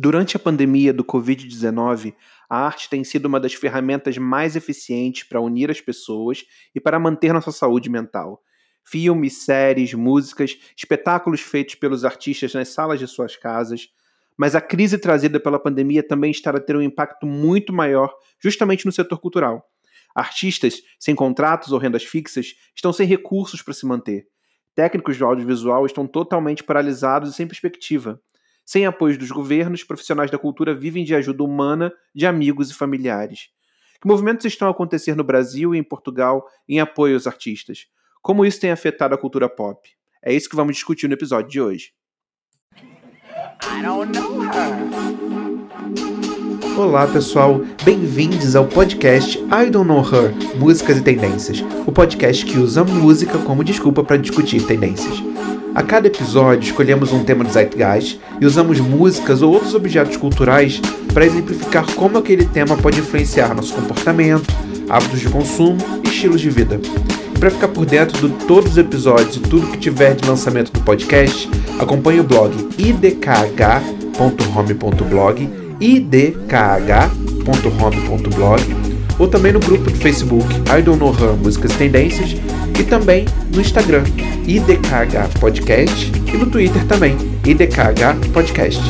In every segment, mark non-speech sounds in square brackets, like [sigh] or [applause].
Durante a pandemia do Covid-19, a arte tem sido uma das ferramentas mais eficientes para unir as pessoas e para manter nossa saúde mental. Filmes, séries, músicas, espetáculos feitos pelos artistas nas salas de suas casas. Mas a crise trazida pela pandemia também está a ter um impacto muito maior justamente no setor cultural. Artistas sem contratos ou rendas fixas estão sem recursos para se manter. Técnicos do audiovisual estão totalmente paralisados e sem perspectiva. Sem apoio dos governos, profissionais da cultura vivem de ajuda humana de amigos e familiares. Que movimentos estão a acontecer no Brasil e em Portugal em apoio aos artistas? Como isso tem afetado a cultura pop? É isso que vamos discutir no episódio de hoje. Olá pessoal, bem-vindos ao podcast I Don't Know Her Músicas e Tendências o podcast que usa música como desculpa para discutir tendências. A cada episódio, escolhemos um tema do Zeitgeist e usamos músicas ou outros objetos culturais para exemplificar como aquele tema pode influenciar nosso comportamento, hábitos de consumo e estilos de vida. Para ficar por dentro de todos os episódios e tudo que tiver de lançamento do podcast, acompanhe o blog idkh.home.blog, idkh.home.blog ou também no grupo do Facebook I Don't Know Her Músicas Tendências e também no Instagram IDKH Podcast e no Twitter também IDKH Podcast.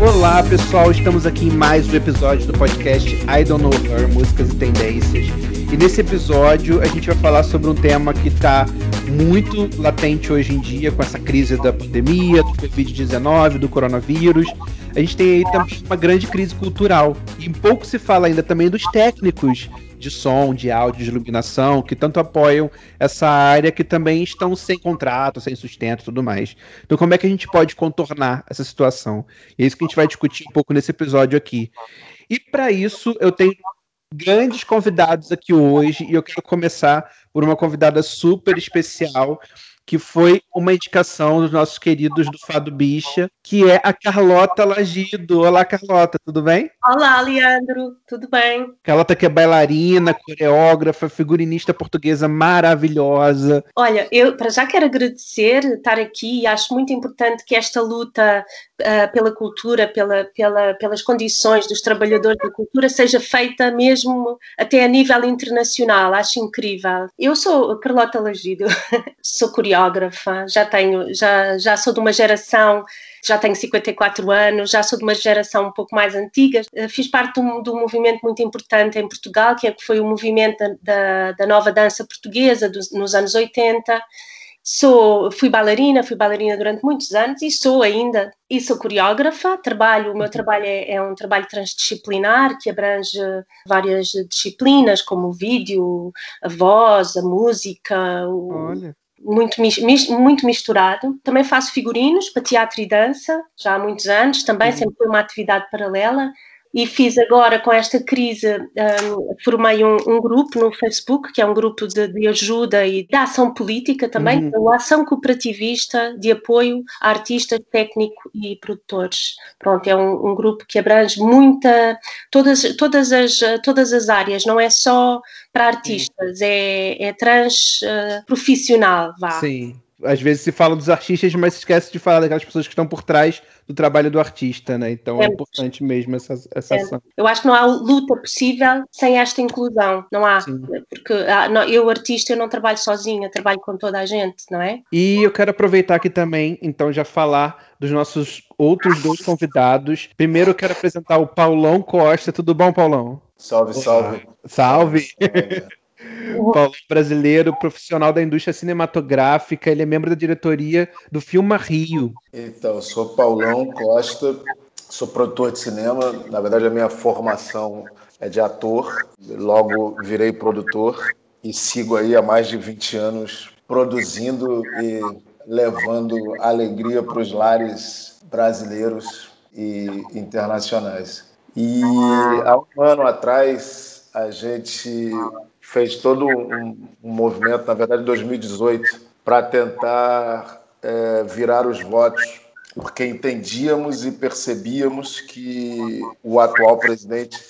Olá pessoal, estamos aqui em mais um episódio do podcast I Don't Know Her Músicas e Tendências. E nesse episódio a gente vai falar sobre um tema que está muito latente hoje em dia com essa crise da pandemia, do Covid-19, do coronavírus a gente tem aí também uma grande crise cultural. E pouco se fala ainda também dos técnicos de som, de áudio, de iluminação, que tanto apoiam essa área, que também estão sem contrato, sem sustento e tudo mais. Então, como é que a gente pode contornar essa situação? E é isso que a gente vai discutir um pouco nesse episódio aqui. E para isso, eu tenho grandes convidados aqui hoje, e eu quero começar por uma convidada super especial que foi uma indicação dos nossos queridos do Fado Bicha, que é a Carlota Lagido. Olá, Carlota, tudo bem? Olá, Leandro, tudo bem? Carlota que é bailarina, coreógrafa, figurinista portuguesa maravilhosa. Olha, eu para já quero agradecer estar aqui e acho muito importante que esta luta uh, pela cultura, pela, pela, pelas condições dos trabalhadores da cultura seja feita mesmo até a nível internacional. Acho incrível. Eu sou Carlota Lagido, [laughs] sou coreógrafa coreógrafa, já tenho, já, já sou de uma geração, já tenho 54 anos, já sou de uma geração um pouco mais antiga. Eh, fiz parte de um, de um movimento muito importante em Portugal, que, é, que foi o movimento da, da nova dança portuguesa dos, nos anos 80. Sou, fui bailarina, fui bailarina durante muitos anos e sou ainda, e sou coreógrafa, trabalho, o meu trabalho é, é, um trabalho transdisciplinar que abrange várias disciplinas, como o vídeo, a voz, a música, o, muito, muito misturado. Também faço figurinos para teatro e dança, já há muitos anos, também uhum. sempre foi uma atividade paralela e fiz agora com esta crise, um, formei um, um, grupo no Facebook, que é um grupo de, de ajuda e de ação política também, uhum. uma ação cooperativista de apoio a artistas, técnicos e produtores. Pronto, é um, um, grupo que abrange muita, todas, todas, as, todas as áreas, não é só para artistas, é, é trans uh, profissional, vá. Sim às vezes se fala dos artistas, mas se esquece de falar daquelas pessoas que estão por trás do trabalho do artista, né? Então é, é importante mesmo essa, essa é. ação. Eu acho que não há luta possível sem esta inclusão, não há. Sim. Porque ah, eu, artista, eu não trabalho sozinha, trabalho com toda a gente, não é? E eu quero aproveitar aqui também, então, já falar dos nossos outros dois convidados. Primeiro eu quero apresentar o Paulão Costa. Tudo bom, Paulão? Salve, salve. Salve. salve. Paulo brasileiro, profissional da indústria cinematográfica, ele é membro da diretoria do Filma Rio. Então, sou Paulão Costa, sou produtor de cinema. Na verdade, a minha formação é de ator, logo virei produtor e sigo aí há mais de 20 anos produzindo e levando alegria para os lares brasileiros e internacionais. E há um ano atrás, a gente fez todo um, um movimento, na verdade, em 2018, para tentar é, virar os votos, porque entendíamos e percebíamos que o atual presidente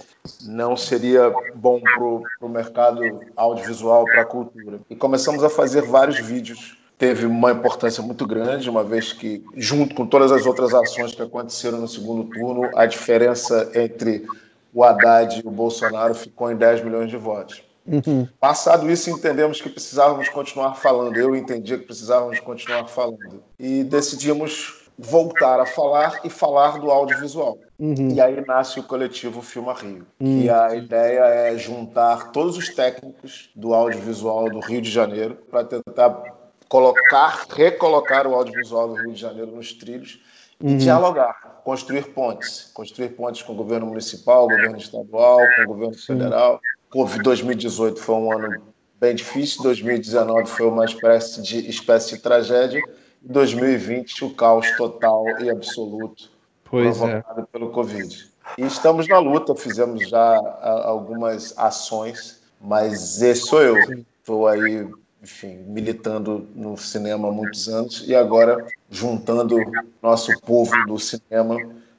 não seria bom para o mercado audiovisual, para a cultura. E começamos a fazer vários vídeos teve uma importância muito grande, uma vez que, junto com todas as outras ações que aconteceram no segundo turno, a diferença entre o Haddad e o Bolsonaro ficou em 10 milhões de votos. Uhum. Passado isso, entendemos que precisávamos continuar falando. Eu entendia que precisávamos continuar falando. E decidimos voltar a falar e falar do audiovisual. Uhum. E aí nasce o coletivo Filma Rio. Uhum. E a ideia é juntar todos os técnicos do audiovisual do Rio de Janeiro para tentar colocar, recolocar o audiovisual do Rio de Janeiro nos trilhos e uhum. dialogar, construir pontes, construir pontes com o governo municipal, governo estadual, com o governo federal. Covid 2018 foi um ano bem difícil, 2019 foi uma espécie de, espécie de tragédia, 2020 o caos total e absoluto pois é. provocado é. pelo Covid. E estamos na luta, fizemos já algumas ações, mas esse sou eu. Estou aí enfim, militando no cinema há muitos anos e agora juntando nosso povo do cinema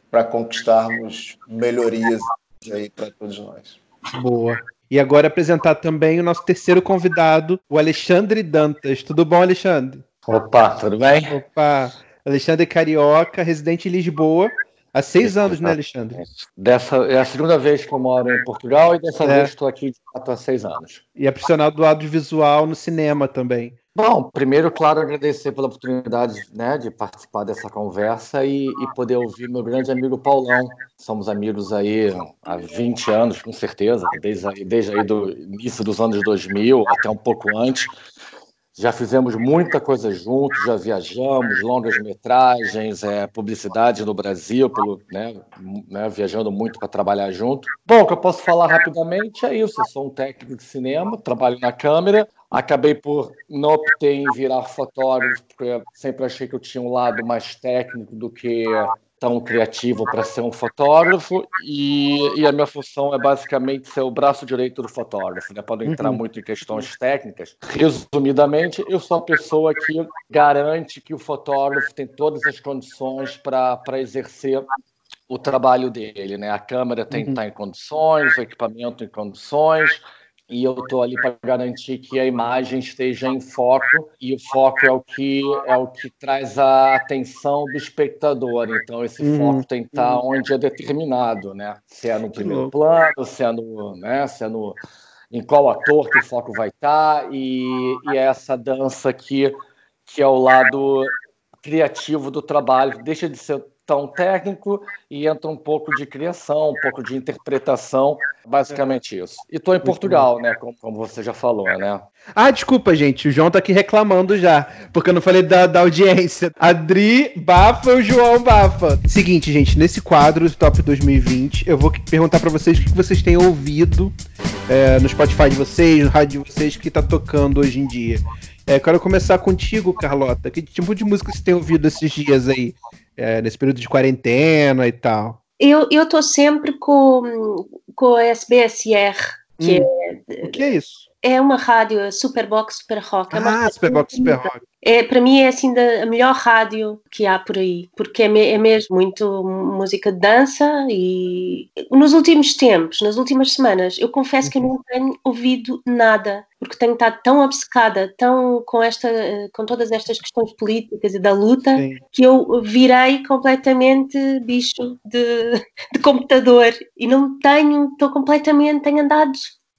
para conquistarmos melhorias aí para todos nós. Boa. E agora apresentar também o nosso terceiro convidado, o Alexandre Dantas. Tudo bom, Alexandre? Opa, tudo bem? Opa, Alexandre Carioca, residente em Lisboa, Há seis anos, né, Alexandre? Dessa, é a segunda vez que eu moro em Portugal e dessa é. vez estou aqui de fato há seis anos. E é profissional do audiovisual no cinema também. Bom, primeiro, claro, agradecer pela oportunidade né, de participar dessa conversa e, e, poder ouvir meu grande amigo Paulão. Somos amigos aí há 20 anos, com certeza, desde, desde aí do início dos anos 2000 até um pouco antes. Já fizemos muita coisa juntos, já viajamos, longas metragens, é, publicidade no Brasil, pelo, né, né, viajando muito para trabalhar junto. Bom, o que eu posso falar rapidamente é isso. Eu sou um técnico de cinema, trabalho na câmera. Acabei por não optei em virar fotógrafo, porque sempre achei que eu tinha um lado mais técnico do que tão criativo para ser um fotógrafo e, e, a minha função é basicamente ser o braço direito do fotógrafo, né? Pode entrar uhum. muito em questões técnicas. Resumidamente, eu sou a pessoa que garante que o fotógrafo tem todas as condições para exercer o trabalho dele, né? A câmera tem que uhum. estar em condições, o equipamento em condições, e eu estou ali para garantir que a imagem esteja em foco e o foco é o que é o que traz a atenção do espectador. Então esse uhum. foco tem que estar uhum. onde é determinado, né? Se é no primeiro plano, se é no, né? Se é no em qual ator que o foco vai estar e, e é essa dança aqui que é o lado criativo do trabalho, deixa de ser tão técnico e entra um pouco de criação, um pouco de interpretação, basicamente isso. E estou em Portugal, né, como, como, você já falou, né? Ah, desculpa, gente, o João tá aqui reclamando já, porque eu não falei da, da audiência. Adri Bafa o João Bafa. Seguinte, gente, nesse quadro Top 2020, eu vou perguntar para vocês o que vocês têm ouvido é, no Spotify de vocês, no rádio de vocês, que tá tocando hoje em dia. É, quero começar contigo, Carlota. Que tipo de música você tem ouvido esses dias aí? É, nesse período de quarentena e tal? Eu estou sempre com, com a SBSR, que hum. é. O que é isso? É uma rádio, Superbox Super Rock. É ah, Superbox Super Rock é, para mim é assim da, a melhor rádio que há por aí, porque é, me, é, mesmo muito música de dança e nos últimos tempos, nas últimas semanas, eu confesso que eu não uhum. tenho ouvido nada, porque tenho estado tão obcecada, tão com esta, com todas estas questões políticas e da luta, Sim. que eu virei completamente bicho de, [laughs] de computador e não tenho, estou completamente, tenho andado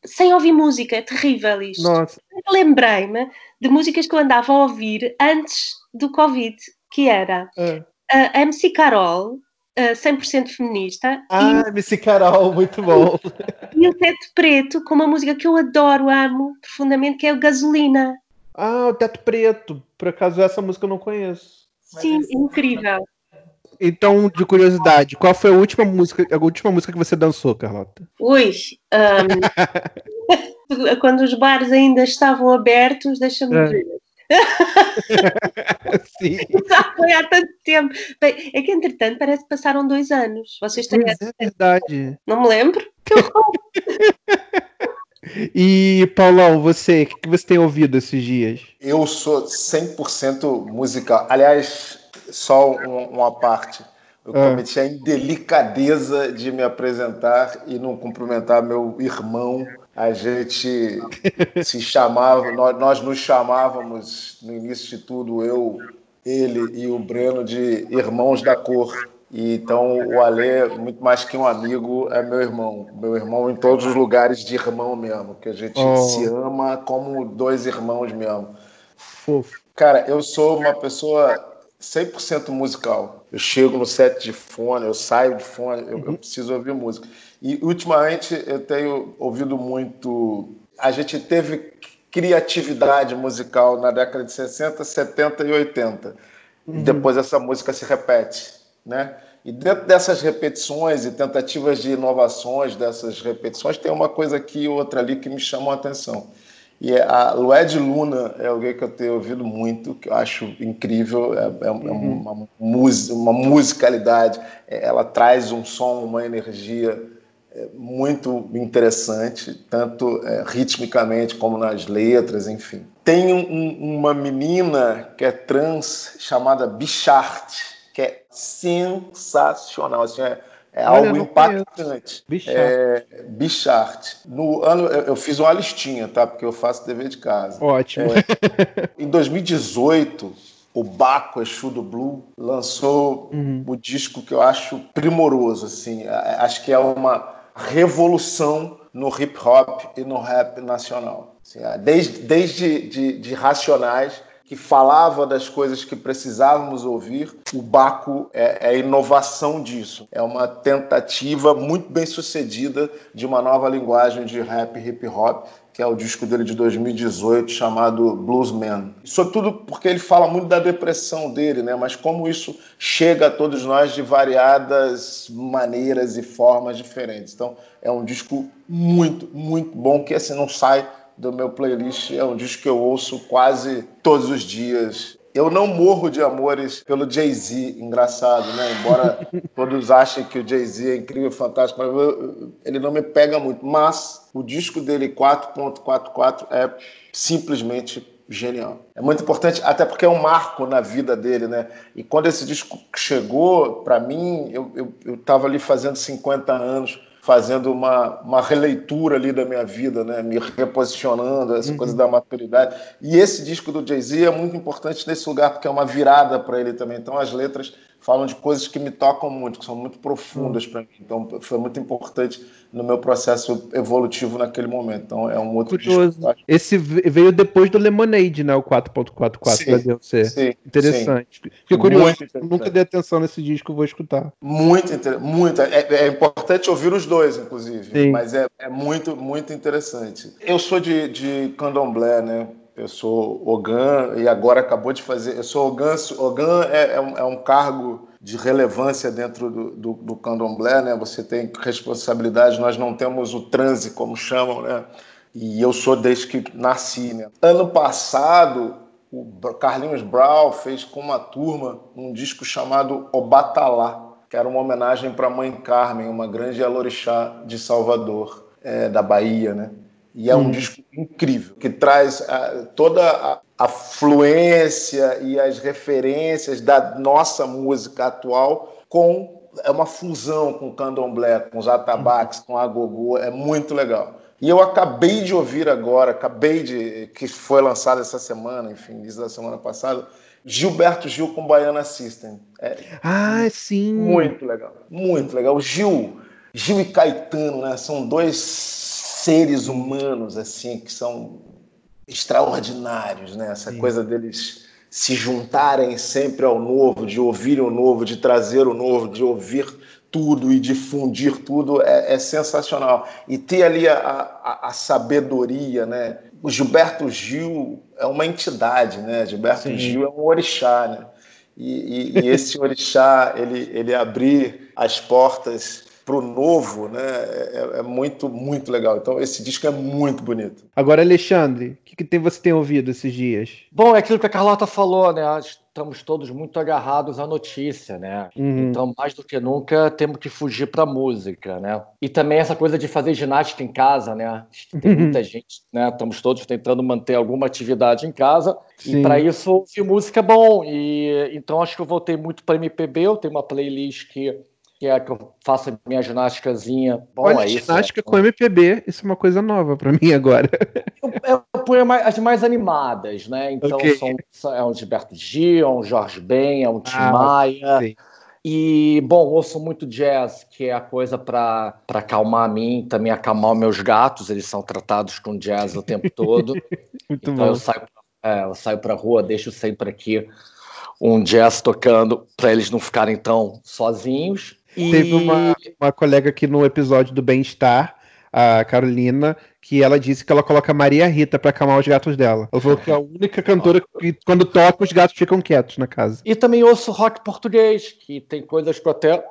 sem ouvir música, é terrível isto. Nossa. Lembrei-me de músicas que eu andava a ouvir antes do Covid, que era é. a MC Carol, uh, 100% feminista. Ah, e, MC Carol, muito bom. [laughs] E o Teto Preto, com uma música que eu adoro, amo profundamente, que é o Gasolina. Ah, o Teto Preto. Por acaso essa música eu não conheço. Sim, incrível. Então, de curiosidade, qual foi a última música, a última música que você dançou, Carlota? Ui, um, [laughs] quando os bares ainda estavam abertos, deixa-me é. ver. [laughs] Sim. [laughs] Já foi há tanto tempo. Bem, é que entretanto parece que passaram dois anos. Vocês têm essa... É verdade. Não me lembro. E, Paulão, você, o que você tem ouvido esses dias? Eu sou 100% musical. Aliás, só uma parte. Eu ah. cometi a indelicadeza de me apresentar e não cumprimentar meu irmão A gente [laughs] se chamava, nós, nós nos chamávamos no início de tudo, eu, ele e o Breno, de irmãos da cor. E, então o Alê, muito mais que um amigo, é meu irmão. Meu irmão em todos os lugares de irmão mesmo, que a gente oh. se ama como dois irmãos mesmo. Fofo. Cara, eu sou uma pessoa 100% musical. Eu chego no set de fone, eu saio de fone, eu, uhum. eu preciso ouvir música. E ultimamente eu tenho ouvido muito. A gente teve criatividade musical na década de 60, 70 e 80. Uhum. E depois essa música se repete, né? E dentro dessas repetições e tentativas de inovações dessas repetições, tem uma coisa aqui e outra ali que me chamam a atenção. E a Lued Luna é alguém que eu tenho ouvido muito, que eu acho incrível, é, é, é uhum. uma, uma musicalidade, é, ela traz um som, uma energia é, muito interessante, tanto é, ritmicamente como nas letras, enfim. Tem um, uma menina que é trans chamada Bichart, que é sensacional, assim, é, é algo impactante. Bichart. É, Bichart. No ano, eu fiz uma listinha, tá? Porque eu faço dever de casa. Ótimo. É, em 2018, o Baco Exu do Blue lançou uhum. o disco que eu acho primoroso, assim. Acho que é uma revolução no hip hop e no rap nacional. Assim, desde desde de, de Racionais que falava das coisas que precisávamos ouvir, o Baco é, é inovação disso. É uma tentativa muito bem sucedida de uma nova linguagem de rap hip hop, que é o disco dele de 2018 chamado Bluesman. Sobretudo porque ele fala muito da depressão dele, né? Mas como isso chega a todos nós de variadas maneiras e formas diferentes. Então é um disco muito, muito bom que assim não sai do meu playlist. É um disco que eu ouço quase todos os dias. Eu não morro de amores pelo Jay-Z, engraçado, né? Embora [laughs] todos achem que o Jay-Z é incrível, fantástico, mas eu, ele não me pega muito. Mas o disco dele 4.44 é simplesmente genial. É muito importante, até porque é um marco na vida dele, né? E quando esse disco chegou para mim, eu estava ali fazendo 50 anos fazendo uma, uma releitura ali da minha vida, né? me reposicionando, essa uhum. coisa da maturidade. E esse disco do Jay-Z é muito importante nesse lugar, porque é uma virada para ele também. Então as letras falam de coisas que me tocam muito, que são muito profundas para mim. Então foi muito importante no meu processo evolutivo naquele momento. Então é um outro Curioso. disco. Esse veio depois do Lemonade, né? O 4.44 da DLC. Interessante. Sim. Fiquei curioso. Nunca dei atenção nesse disco, vou escutar. Muito, muito. É, é importante ouvir os dois, inclusive. Sim. Mas é, é muito, muito interessante. Eu sou de, de candomblé, né? Eu sou Ogan e agora acabou de fazer. Eu sou Ogan. Ogan é, é, um, é um cargo de relevância dentro do, do, do, candomblé, né? Você tem responsabilidade. Nós não temos o transe, como chamam, né? E eu sou desde que nasci, né? Ano passado, o Carlinhos Brau fez com uma turma um disco chamado Obatalá, que era uma homenagem para a Mãe Carmen, uma grande alorixá de Salvador, é, da Bahia, né? E é um hum. disco incrível, que traz uh, toda a, a, fluência e as referências da nossa música atual com é uma fusão com o candomblé, com os atabaques, com a gogô, é muito legal. E eu acabei de ouvir agora, acabei de que foi lançado essa semana, enfim, início da semana passada, Gilberto Gil com Baiana System. É ah, sim. Muito legal, muito legal. O Gil, Gil e Caetano, né? São dois seres humanos assim que são extraordinários, né? Essa Sim. coisa deles se juntarem sempre ao novo, de ouvir o novo, de trazer o novo, de ouvir tudo e difundir tudo é, é sensacional. E ter ali a, a, a, sabedoria, né? O Gilberto Gil é uma entidade, né? Gilberto Sim. Gil é um orixá, né? E, e, e esse [laughs] orixá, ele, ele abrir as portas para o novo, né? É, é, muito, muito legal. Então, esse disco é muito bonito. Agora, Alexandre, o que, que tem, você tem ouvido esses dias? Bom, é aquilo que a Carlota falou, né? Estamos todos muito agarrados à notícia, né? Uhum. Então, mais do que nunca, temos que fugir para a música, né? E também essa coisa de fazer ginástica em casa, né? [laughs] Tem uhum. muita gente, né? Estamos todos tentando manter alguma atividade em casa. Sim. E para isso, ouvir música é bom. E então, acho que eu voltei muito para MPB. Eu tenho uma playlist que que é que eu faço minha ginásticazinha. Bom, Olha, é ginástica isso, com MPB, isso é uma coisa nova para mim agora. Eu, eu ponho as mais animadas, né? Então okay. são, é um Gilberto Gil, é um Jorge Ben, é um Tim ah, Maia. Sim. E, bom, ouço muito jazz, que é a coisa para acalmar a mim, também acalmar meus gatos, eles são tratados com jazz o tempo todo. [laughs] muito então bom. eu saio, é, eu saio para rua, deixo sempre aqui um jazz tocando para eles não ficarem tão sozinhos. E... Teve uma, uma colega aqui no episódio do Bem-Estar, a Carolina, que ela disse que ela coloca Maria Rita para acalmar os gatos dela. Ela falou que é a única cantora que, quando toca, os gatos ficam quietos na casa. E também ouço rock português, que tem coisas que eu até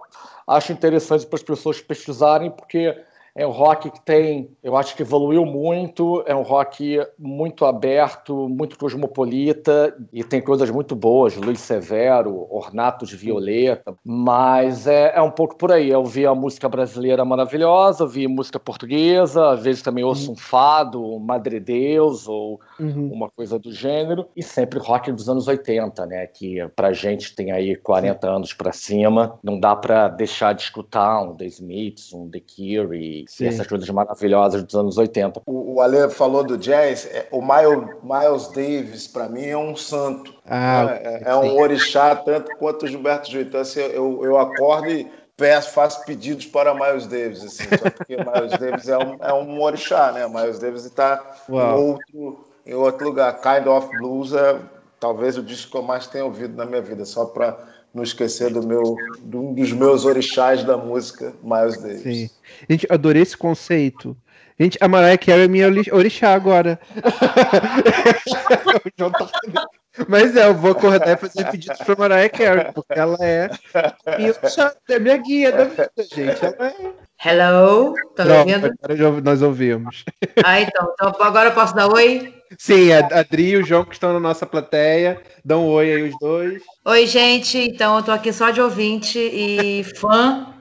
acho interessante para as pessoas pesquisarem, porque é um rock que tem, eu acho que evoluiu muito, é um rock muito aberto, muito cosmopolita e tem coisas muito boas, Luiz Severo, Ornato de Violeta, mas é, é um pouco por aí. Eu vi a música brasileira maravilhosa, vi música portuguesa, às vezes também ouço um fado, um Madre Deus ou uhum. uma coisa do gênero, e sempre rock dos anos 80, né, que pra gente tem aí 40 Sim. anos para cima, não dá para deixar de escutar um The Smiths, um The Cure Sim. essas coisas maravilhosas dos anos 80. O, o Ale falou do jazz, é, o Miles, Miles Davis, para mim, é um santo. Ah, né? é, é, um orixá, tanto quanto o Gilberto Gil. Então, assim, eu, eu acordo e peço, faço pedidos para Miles Davis, assim, só porque Miles Davis é um, é um orixá, né? Miles Davis está em outro, em outro lugar. Kind of Blues é talvez o disco que eu mais tenho ouvido na minha vida, só para não esquecer do meu, de um dos meus orixás da música, Miles Davis. Sim. Gente, adorei esse conceito. Gente, a Mariah Carey é minha orixá agora. [laughs] Mas é, eu vou acordar e fazer pedidos pra Mariah Carey, porque ela é minha, é minha guia da vida, gente. Ela é... Hello, tá me ouvindo? Agora nós ouvimos. Ah, então, então agora eu posso dar oi? Sim, a Adri e o João que estão na nossa plateia. Dão um oi aí os dois. Oi, gente. Então, eu tô aqui só de ouvinte e fã,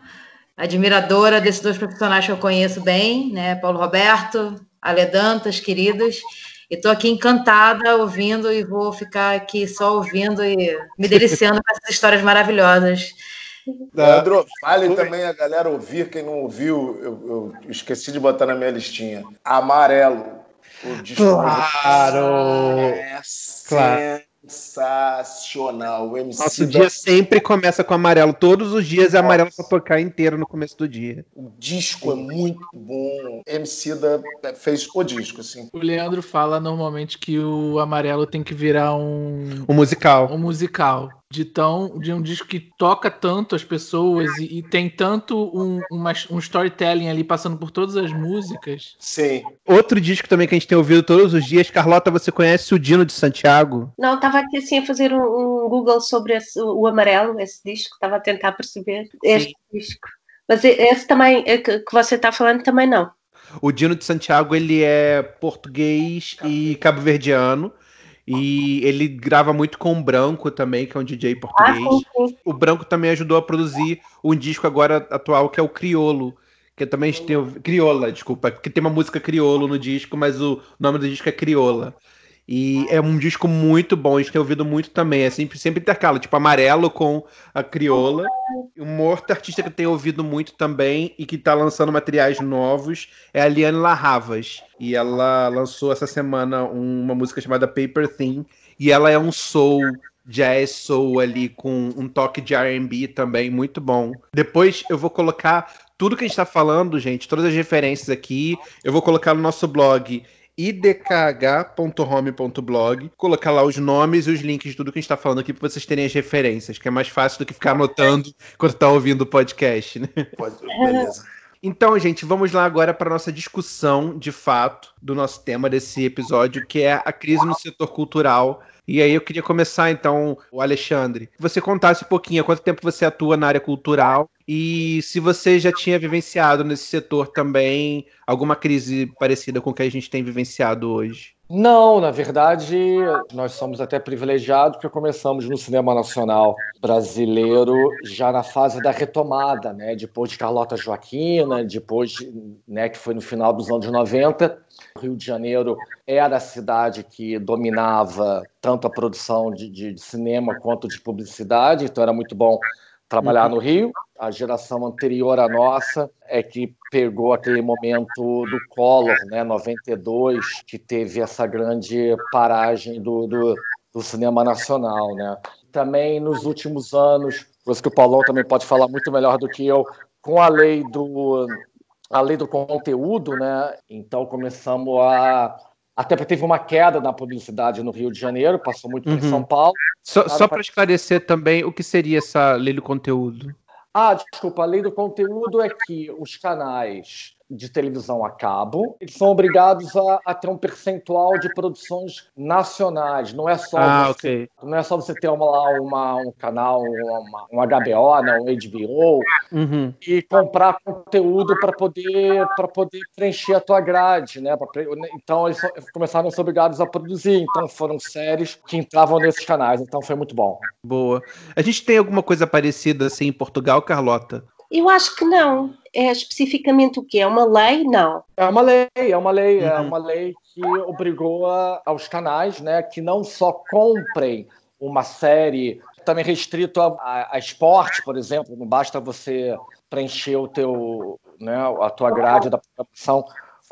admiradora desses dois profissionais que eu conheço bem, né? Paulo Roberto, Ale Dantas, queridos. E tô aqui encantada ouvindo e vou ficar aqui só ouvindo e me deliciando com essas histórias maravilhosas. [laughs] Leandro, fale também a galera ouvir, quem não ouviu, eu, eu esqueci de botar na minha listinha. Amarelo. O disco claro! É claro sensacional. O MC Nosso da... dia sempre começa com amarelo. Todos os dias é amarelo para tocar inteiro no começo do dia. O disco é muito bom. MC da fez o disco, assim. O Leandro fala normalmente que o amarelo tem que virar um. Um musical. Um musical de tão de um disco que toca tanto as pessoas e, e tem tanto um, uma, um storytelling ali passando por todas as músicas. Sim. Outro disco também que a gente tem ouvido todos os dias, Carlota, você conhece o Dino de Santiago? Não, estava aqui assim a fazer um, um Google sobre esse, o amarelo, esse disco, estava a tentar perceber este Sim. disco. Mas esse também é que, que você está falando também não. O Dino de Santiago ele é português e cabo-verdiano. E ele grava muito com o Branco também, que é um DJ português. Ah. O Branco também ajudou a produzir um disco agora atual que é o Criolo. Que também tem o. Crioula, desculpa, porque tem uma música criolo no disco, mas o nome do disco é Crioula. E é um disco muito bom, a gente tem ouvido muito também. É sempre, sempre intercala, tipo amarelo com a crioula. Um outro artista que eu tenho ouvido muito também e que está lançando materiais novos é a Liane Larravas. E ela lançou essa semana uma música chamada Paper Thin. E ela é um soul, jazz soul ali, com um toque de RB também, muito bom. Depois eu vou colocar tudo que a gente está falando, gente, todas as referências aqui, eu vou colocar no nosso blog idkh.home.blog, colocar lá os nomes e os links de tudo que a gente está falando aqui para vocês terem as referências, que é mais fácil do que ficar anotando [laughs] quando está ouvindo o podcast, né? Pode, beleza. Então, gente, vamos lá agora para nossa discussão, de fato, do nosso tema desse episódio, que é a crise no setor cultural e aí eu queria começar então, o Alexandre, que você contasse um pouquinho há quanto tempo você atua na área cultural e se você já tinha vivenciado nesse setor também alguma crise parecida com o que a gente tem vivenciado hoje. Não, na verdade, nós somos até privilegiados porque começamos no cinema nacional brasileiro já na fase da retomada, né? Depois de Carlota Joaquina, depois, né, que foi no final dos anos 90, Rio de Janeiro era a cidade que dominava tanto a produção de, de cinema quanto de publicidade, então era muito bom trabalhar uhum. no Rio. A geração anterior à nossa é que pegou aquele momento do Collor, né, 92, que teve essa grande paragem do, do, do cinema nacional, né? Também nos últimos anos, coisa que o Paulão também pode falar muito melhor do que eu, com a lei do a lei do conteúdo, né? Então começamos a até porque teve uma queda na publicidade no Rio de Janeiro, passou muito uhum. em São Paulo. Só, só para esclarecer também, o que seria essa lei do conteúdo? Ah, desculpa, a lei do conteúdo é que os canais de televisão a cabo, eles são obrigados a, a, ter um percentual de produções nacionais. Não é só ah, você, okay. não é só você ter uma, lá uma, um canal, uma, um HBO, né, um HBO, uhum. e comprar conteúdo para poder para poder preencher a tua grade, né? Pra, então eles começaram a ser obrigados a produzir. Então foram séries que entravam nesses canais. Então foi muito bom. Boa. A gente tem alguma coisa parecida assim em Portugal, Carlota? Eu acho que não. É especificamente o quê? É uma lei? Não. É uma lei, é uma lei, é uhum. é uma lei que obrigou a, aos canais, né, que não só comprem uma série também restrito a, a, a, esporte, por exemplo, não basta você preencher o teu, né, a tua grade da programação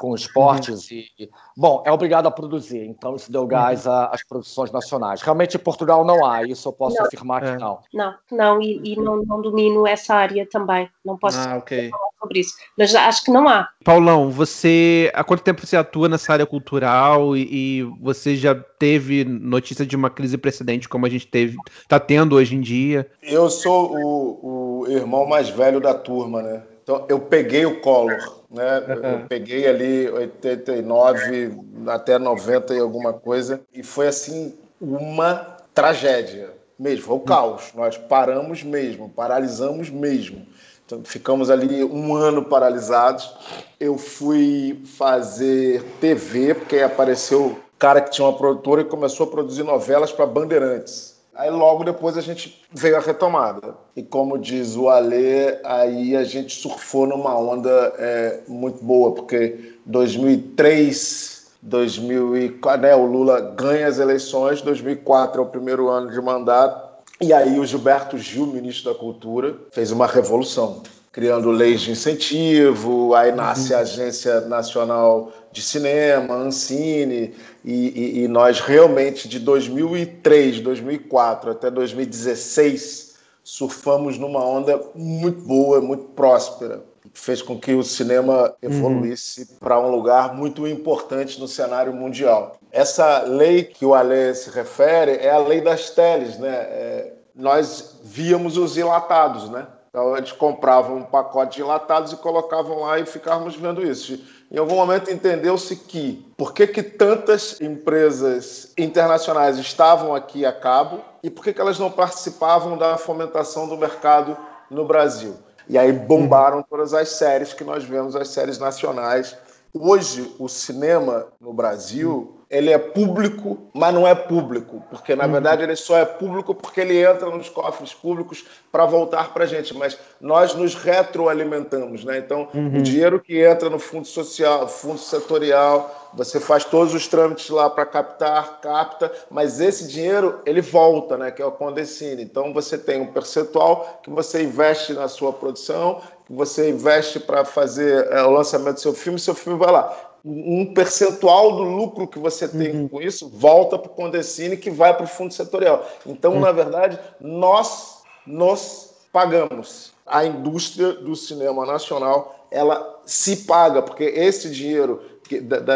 com esportes uhum. e, bom, é obrigado a produzir, então isso deu gás uhum. às produções nacionais. Realmente em Portugal não há, isso eu posso não. afirmar é. que não. Não, não, e, e, não, não domino essa área também, não posso ah, okay. falar sobre isso, mas acho que não há. Paulão, você, há quanto tempo você atua nessa área cultural e, e você já teve notícia de uma crise precedente como a gente teve, está tendo hoje em dia? Eu sou o, o irmão mais velho da turma, né? Então, eu peguei o Collor, né? Eu peguei ali 89 até 90 e alguma coisa, e foi assim uma tragédia mesmo, foi o caos. Nós paramos mesmo, paralisamos mesmo. Então, ficamos ali um ano paralisados. Eu fui fazer TV, porque apareceu o cara que tinha uma produtora e começou a produzir novelas para Bandeirantes. Aí logo depois a gente veio a retomada. E como diz o Alê, aí a gente surfou numa onda é, muito boa, porque 2003, 2004, né, o Lula ganha as eleições, 2004 é o primeiro ano de mandato, e aí o Gilberto Gil, ministro da Cultura, fez uma revolução criando leis de incentivo, aí nasce a Agência Nacional de Cinema, Ancine, e, e, e, nós realmente de 2003, 2004 até 2016 surfamos numa onda muito boa, muito próspera, fez com que o cinema evoluísse uhum. para um lugar muito importante no cenário mundial. Essa lei que o Ale se refere é a lei das teles, né? É, nós víamos os enlatados, né? Então eles compravam um pacote de enlatados e colocavam lá e ficávamos vendo isso. Em algum momento entendeu-se que por que, que tantas empresas internacionais estavam aqui a cabo e por que, que elas não participavam da fomentação do mercado no Brasil. E aí bombaram todas as séries que nós vemos, as séries nacionais. Hoje, o cinema no Brasil ele é público, mas não é público, porque na uhum. verdade ele só é público porque ele entra nos cofres públicos para voltar para a gente, mas nós nos retroalimentamos, né? Então, uhum. o dinheiro que entra no fundo social, fundo setorial, você faz todos os trâmites lá para captar, capta, mas esse dinheiro ele volta, né? Que é o Condecine. Então, você tem um percentual que você investe na sua produção, você investe para fazer é, o lançamento do seu filme, seu filme vai lá um percentual do lucro que você tem uhum. com isso volta para o Condecine que vai para o fundo setorial. Então, uhum. na verdade, nós nos pagamos. A indústria do cinema nacional ela se paga, porque esse dinheiro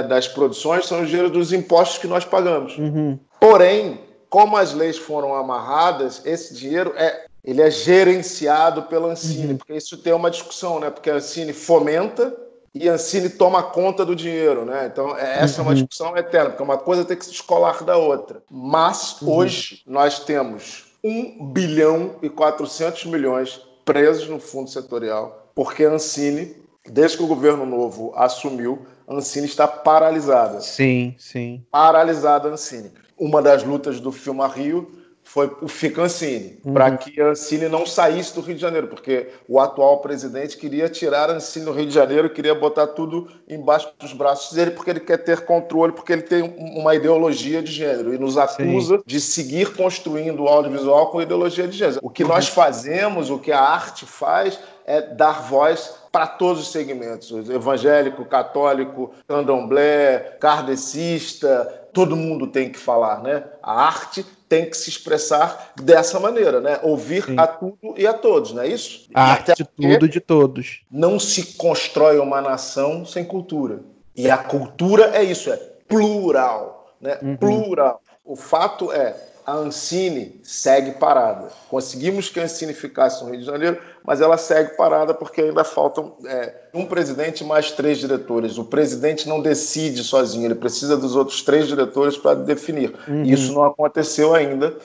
das produções são o dinheiro dos impostos que nós pagamos. Uhum. Porém, como as leis foram amarradas, esse dinheiro é ele é gerenciado pela Ancine, uhum. porque isso tem uma discussão, né? Porque a Ancine fomenta e Ancine toma conta do dinheiro, né? Então, é, essa uhum. é uma uhum. discussão eterna, porque uma coisa tem que se descolar da outra. Mas, uhum. hoje, nós temos 1 bilhão e 400 milhões presos no fundo setorial, porque a Ancine, desde que o governo novo assumiu, a Ancine está paralisada. Sim, sim. Paralisada a Ancine. Uma das lutas do Filma Rio foi o Fica Ancine, uhum. para que a Ancine não saísse do Rio de Janeiro, porque o atual presidente queria tirar a Ancine do Rio de Janeiro, queria botar tudo embaixo dos braços dele, porque ele quer ter controle, porque ele tem uma ideologia de gênero e nos acusa Sim. de seguir construindo o audiovisual com ideologia de gênero. O que uhum. nós fazemos, o que a arte faz, é dar voz para todos os segmentos, evangélico, católico, candomblé, kardecista, todo mundo tem que falar, né? A arte tem que se expressar dessa maneira, né? Ouvir Sim. a tudo e a todos, não é isso? A arte de tudo de todos. Não se constrói uma nação sem cultura. E a cultura é isso, é plural, né? Uhum. Plural. O fato é, a Ancine segue parada. Conseguimos que a Ancine ficasse no Rio de Janeiro, mas ela segue parada porque ainda faltam é, um presidente mais três diretores. O presidente não decide sozinho, ele precisa dos outros três diretores para definir. Uhum. Isso não aconteceu ainda.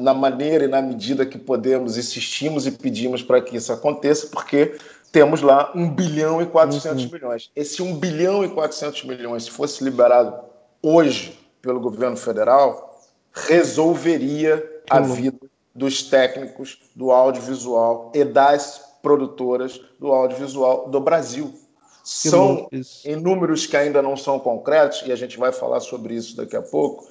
Na maneira e na medida que podemos, insistimos e pedimos para que isso aconteça, porque temos lá 1 bilhão e 400 uhum. milhões. Esse 1 bilhão e 400 milhões, se fosse liberado hoje pelo governo federal, resolveria a vida dos técnicos do audiovisual e das produtoras do audiovisual do Brasil. Que são em números que ainda não são concretos, e a gente vai falar sobre isso daqui a pouco.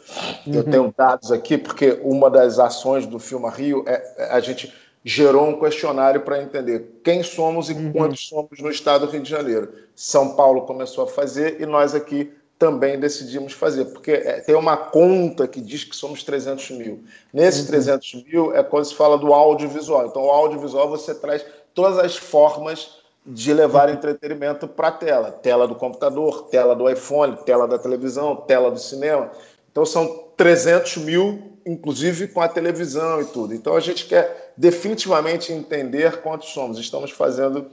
Uhum. Eu tenho dados aqui, porque uma das ações do Filma Rio é, é a gente gerou um questionário para entender quem somos e uhum. quantos somos no estado do Rio de Janeiro. São Paulo começou a fazer e nós aqui também decidimos fazer, porque é, tem uma conta que diz que somos 300 mil. Nesses uhum. 300 mil é quando se fala do audiovisual. Então, o audiovisual você traz todas as formas de levar uhum. entretenimento para a tela: tela do computador, tela do iPhone, tela da televisão, tela do cinema. Então, são 300 mil, inclusive com a televisão e tudo. Então, a gente quer definitivamente entender quantos somos. Estamos fazendo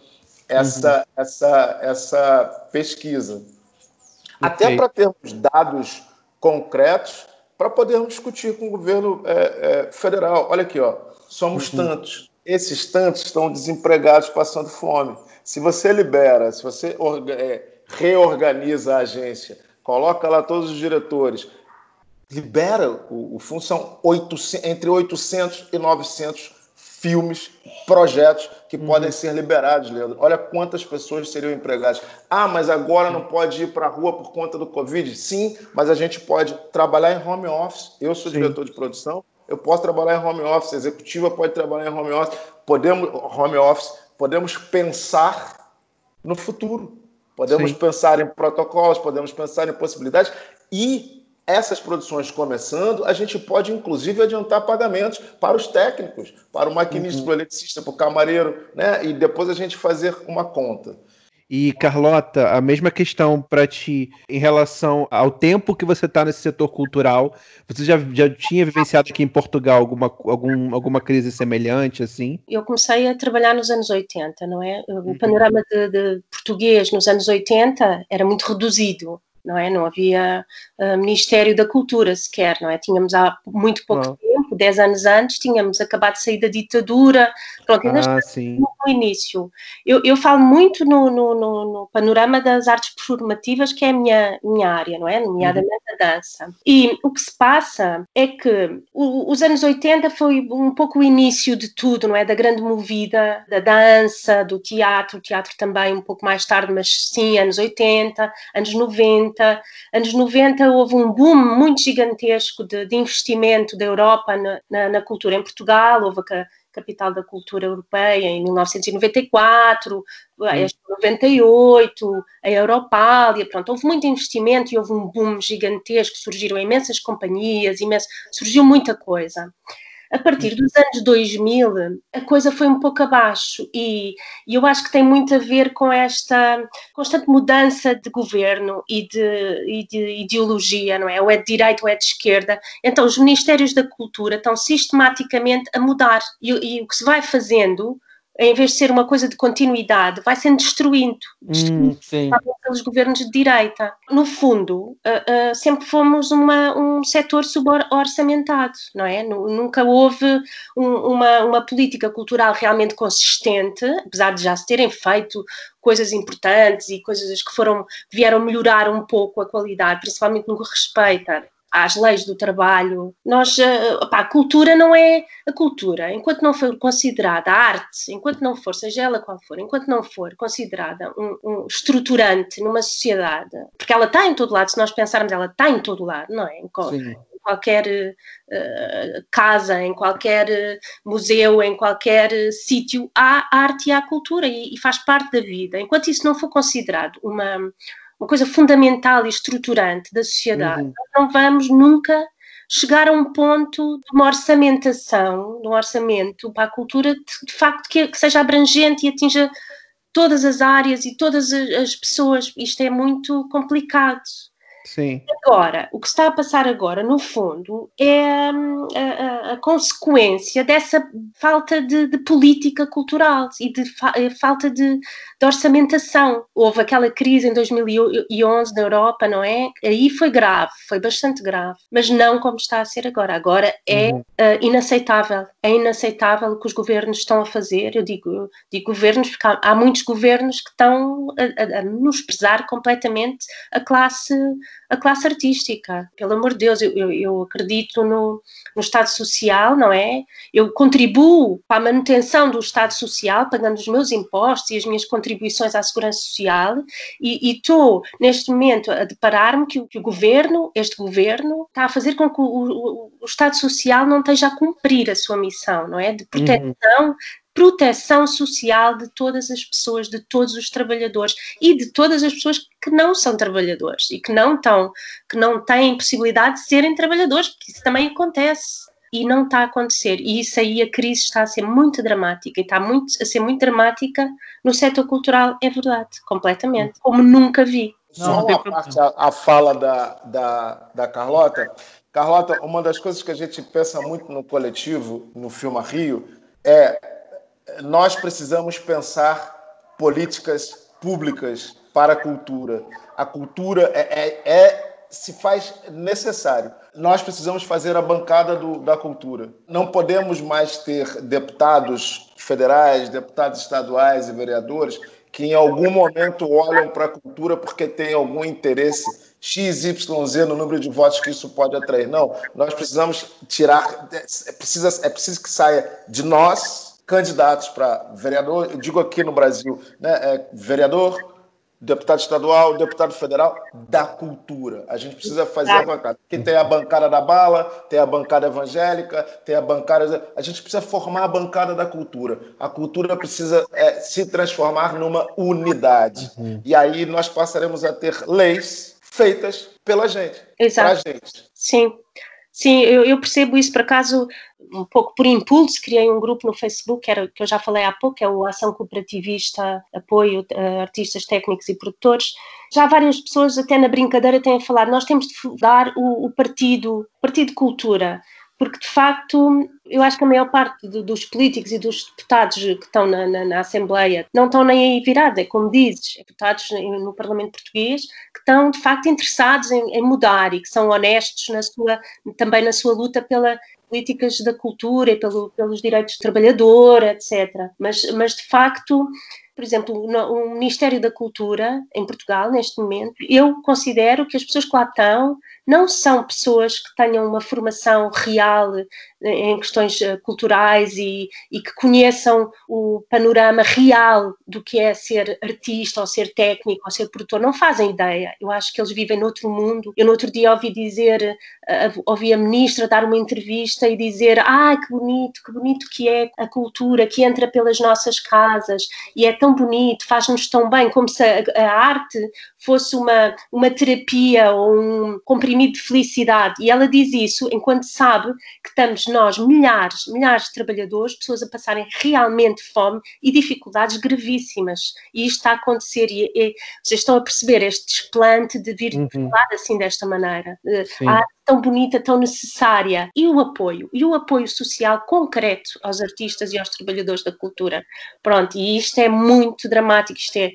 essa, uhum. essa, essa pesquisa até para termos dados concretos para podermos discutir com o governo é, é, federal. Olha aqui, ó, somos uhum. tantos. Esses tantos estão desempregados passando fome. Se você libera, se você é, reorganiza a agência, coloca lá todos os diretores, libera o, o função 800, entre 800 e 900 filmes, projetos que uhum. podem ser liberados, Leandro. Olha quantas pessoas seriam empregadas. Ah, mas agora não pode ir para a rua por conta do Covid? Sim, mas a gente pode trabalhar em home office. Eu sou Sim. diretor de produção, eu posso trabalhar em home office, a executiva pode trabalhar em home office, podemos home office, podemos pensar no futuro. Podemos Sim. pensar em protocolos, podemos pensar em possibilidades e essas produções começando, a gente pode inclusive adiantar pagamentos para os técnicos, para o maquinista, uhum. para o eletricista, para o camareiro, né? E depois a gente fazer uma conta. E Carlota, a mesma questão para ti em relação ao tempo que você está nesse setor cultural. Você já, já tinha vivenciado aqui em Portugal alguma, algum, alguma crise semelhante assim? Eu comecei a trabalhar nos anos 80, não é? O uhum. panorama de, de português nos anos 80 era muito reduzido não é? Não havia uh, Ministério da Cultura sequer, não é? Tínhamos há muito pouco tempo, 10 anos antes, tínhamos acabado de sair da ditadura, pronto, ainda ah, no início. Eu, eu falo muito no, no, no, no, panorama das artes performativas, que é a minha, minha área, não é? Nomeadamente uhum. a dança. E o que se passa é que o, os anos 80 foi um pouco o início de tudo, não é? Da grande movida, da dança, do teatro, o teatro também um pouco mais tarde, mas sim, anos 80, anos 90, 90, anos 90 houve um boom muito gigantesco de, de investimento da Europa na, na, na, cultura em Portugal, houve a capital da cultura europeia em 1994, em 98, a Europália, pronto, houve muito investimento e houve um boom gigantesco, surgiram imensas companhias, imenso, surgiu muita coisa a partir dos anos 2000 a coisa foi um pouco abaixo e, e, eu acho que tem muito a ver com esta constante mudança de governo e de, e de ideologia, não é? Ou é de direita ou é de esquerda. Então os ministérios da cultura estão sistematicamente a mudar e, e o que se vai fazendo em vez de ser uma coisa de continuidade, vai sendo destruindo, destruindo hum, pelos governos de direita. No fundo, uh, uh, sempre fomos uma, um setor suborçamentado, não é? Nunca houve um, uma, uma política cultural realmente consistente, apesar de já se terem feito coisas importantes e coisas que foram vieram melhorar um pouco a qualidade, principalmente no que respeita às leis do trabalho. Nós, eh, a cultura não é a cultura, enquanto não for considerada a arte, enquanto não for, seja ela qual for, enquanto não for considerada um, um estruturante numa sociedade, porque ela está em todo lado, se nós pensarmos, ela está em todo lado, não é? Em, qualquer uh, casa, em qualquer museu, em qualquer sítio, há arte e há cultura e, e, faz parte da vida. Enquanto isso não for considerado uma, uma coisa fundamental e estruturante da sociedade, uhum. não vamos nunca chegar a um ponto de uma orçamentação, de um orçamento para a cultura, de, de facto, que, que seja abrangente e atinja todas as áreas e todas as pessoas. Isto é muito complicado. Sim. Agora, o que está a passar agora, no fundo, é hum, a, a, a consequência dessa falta de, de, política cultural e de fa eh, falta de, de, orçamentação. Houve aquela crise em 2011 na Europa, não é? Aí foi grave, foi bastante grave, mas não como está a ser agora. Agora é uhum. uh, inaceitável. É inaceitável o que os governos estão a fazer. Eu digo, digo governos porque há, há muitos governos que estão a, a, a menosprezar completamente a classe a classe artística. Pelo amor de Deus, eu, eu, acredito no, no, Estado Social, não é? Eu contribuo para a manutenção do Estado Social, pagando os meus impostos e as minhas contribuições à Segurança Social, e estou, neste momento, a deparar-me que, que, o governo, este governo, está a fazer com que o, o, o, Estado Social não esteja a cumprir a sua missão, não é? De proteção uhum proteção social de todas as pessoas, de todos os trabalhadores e de todas as pessoas que não são trabalhadores e que não estão, que não têm possibilidade de serem trabalhadores, porque isso também acontece e não está a acontecer. E isso aí a crise está a ser muito dramática e está muito, a ser muito dramática no setor cultural, é verdade, completamente, como nunca vi. Só uma parte a, a fala da, da, da Carlota. Carlota, uma das coisas que a gente pensa muito no coletivo, no Filma Rio, é nós precisamos pensar políticas públicas para a cultura. A cultura é, é, é se faz necessário. Nós precisamos fazer a bancada do, da cultura. Não podemos mais ter deputados federais, deputados estaduais e vereadores que em algum momento olham para a cultura porque tem algum interesse XYZ no número de votos que isso pode atrair. Não, nós precisamos tirar, é, precisa, é preciso que saia de nós candidatos para vereador, eu digo aqui no Brasil, né, é vereador, deputado estadual, deputado federal da cultura. A gente precisa fazer a bancada. Quem tem a bancada da bala, tem a bancada evangélica, tem a bancada. A gente precisa formar a bancada da cultura. A cultura precisa é, se transformar numa unidade. Uhum. E aí nós passaremos a ter leis feitas pela gente. Exato. gente. Sim. Sim, eu, eu, percebo isso. Por acaso, um pouco por impulso, criei um grupo no Facebook, que, era, que eu já falei há pouco, é o Ação Cooperativista Apoio a Artistas Técnicos e Produtores. Já várias pessoas, até na brincadeira, têm falado, nós temos de dar o, o partido, partido Cultura, porque de facto eu acho que a maior parte do, dos políticos e dos deputados que estão na, na, na, Assembleia não estão nem aí virada, é como dizes, deputados no Parlamento Português que estão de facto interessados em, em, mudar e que são honestos na sua, também na sua luta pela políticas da cultura e pelo, pelos direitos do trabalhador, etc. Mas, mas de facto por exemplo, o Ministério da Cultura em Portugal, neste momento, eu considero que as pessoas que lá estão não são pessoas que tenham uma formação real eh, em questões eh, culturais e, e, que conheçam o panorama real do que é ser artista, ou ser técnico, ou ser produtor, não fazem ideia. Eu acho que eles vivem noutro mundo. Eu no outro dia ouvi dizer, uh, ouvi a ministra dar uma entrevista e dizer, ah, que bonito, que bonito que é a cultura que entra pelas nossas casas e é tão bonito, faz-nos tão bem, como se a, a arte fosse uma, uma terapia ou um comprimido de felicidade. E ela diz isso enquanto sabe que estamos nós, milhares, milhares de trabalhadores, pessoas a passarem realmente fome e dificuldades gravíssimas. E isto está a acontecer e, e vocês estão a perceber este desplante de vir uhum. falar assim desta maneira. Sim. A arte tão bonita, tão necessária. E o apoio, e o apoio social concreto aos artistas e aos trabalhadores da cultura. Pronto, e isto é muito dramático, isto é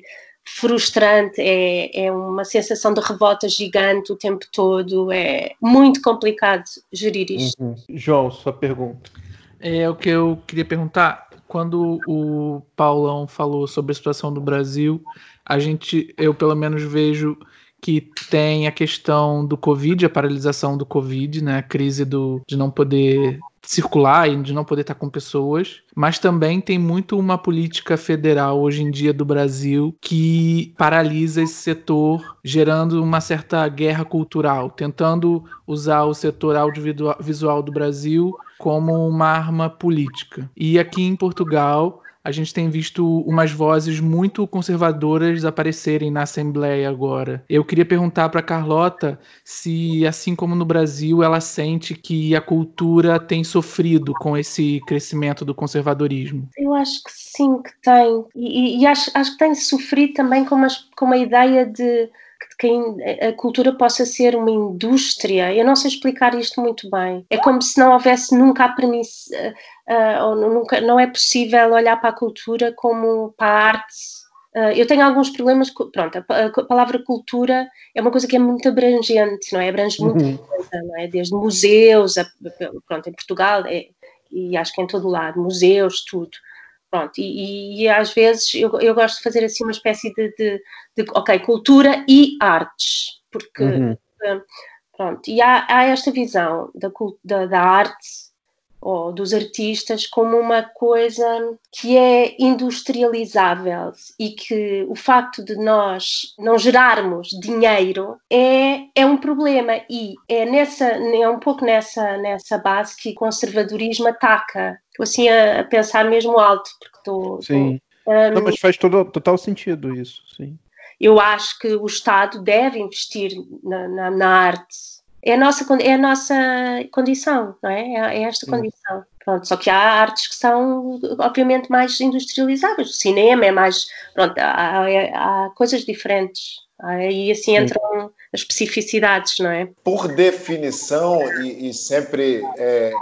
frustrante, é, é uma sensação de revolta gigante o tempo todo, é muito complicado gerir isto. Uhum. João, sua pergunta. É o que eu queria perguntar. Quando o Paulão falou sobre a situação do Brasil, a gente, eu pelo menos vejo que tem a questão do Covid, a paralisação do Covid, né? A crise do, de não poder circular e de não poder estar com pessoas, mas também tem muito uma política federal hoje em dia do Brasil que paralisa esse setor, gerando uma certa guerra cultural, tentando usar o setor audiovisual do Brasil como uma arma política. E aqui em Portugal, a gente tem visto umas vozes muito conservadoras aparecerem na Assembleia agora. Eu queria perguntar para Carlota se, assim como no Brasil, ela sente que a cultura tem sofrido com esse crescimento do conservadorismo. Eu acho que sim, que tem. E, e acho, acho que tem sofrido também com, com uma ideia de que a cultura possa ser uma indústria. Eu não sei explicar isto muito bem. É como se não houvesse nunca a premissa, uh, ou nunca, não é possível olhar para a cultura como para a arte. Uh, eu tenho alguns problemas. Pronto, a, a, palavra cultura é uma coisa que é muito abrangente, não é? Abrange muita uhum. coisa, não é? Desde museus, a, pronto, em Portugal, é, e acho que em todo lado, museus, tudo. Pronto, e, e, às vezes eu, eu, gosto de fazer assim uma espécie de, de, de ok, cultura e artes, porque uhum. Eh, pronto, e há, há, esta visão da, da, da arte ou dos artistas como uma coisa que é industrializável e que o facto de nós não gerarmos dinheiro é, é um problema e é nessa é um pouco nessa nessa base que o conservadorismo ataca. Estou assim a, a pensar mesmo alto porque estou Sim. um, não, mas faz todo, total sentido isso, sim. Eu acho que o Estado deve investir na, na, na arte é a nossa, é a nossa condição, não é? É, é esta condição. Pronto, só que há artes que são, obviamente, mais industrializáveis. O cinema é mais. Pronto, há, há coisas diferentes. Aí assim entram as especificidades, não é? Por definição, e, e sempre é,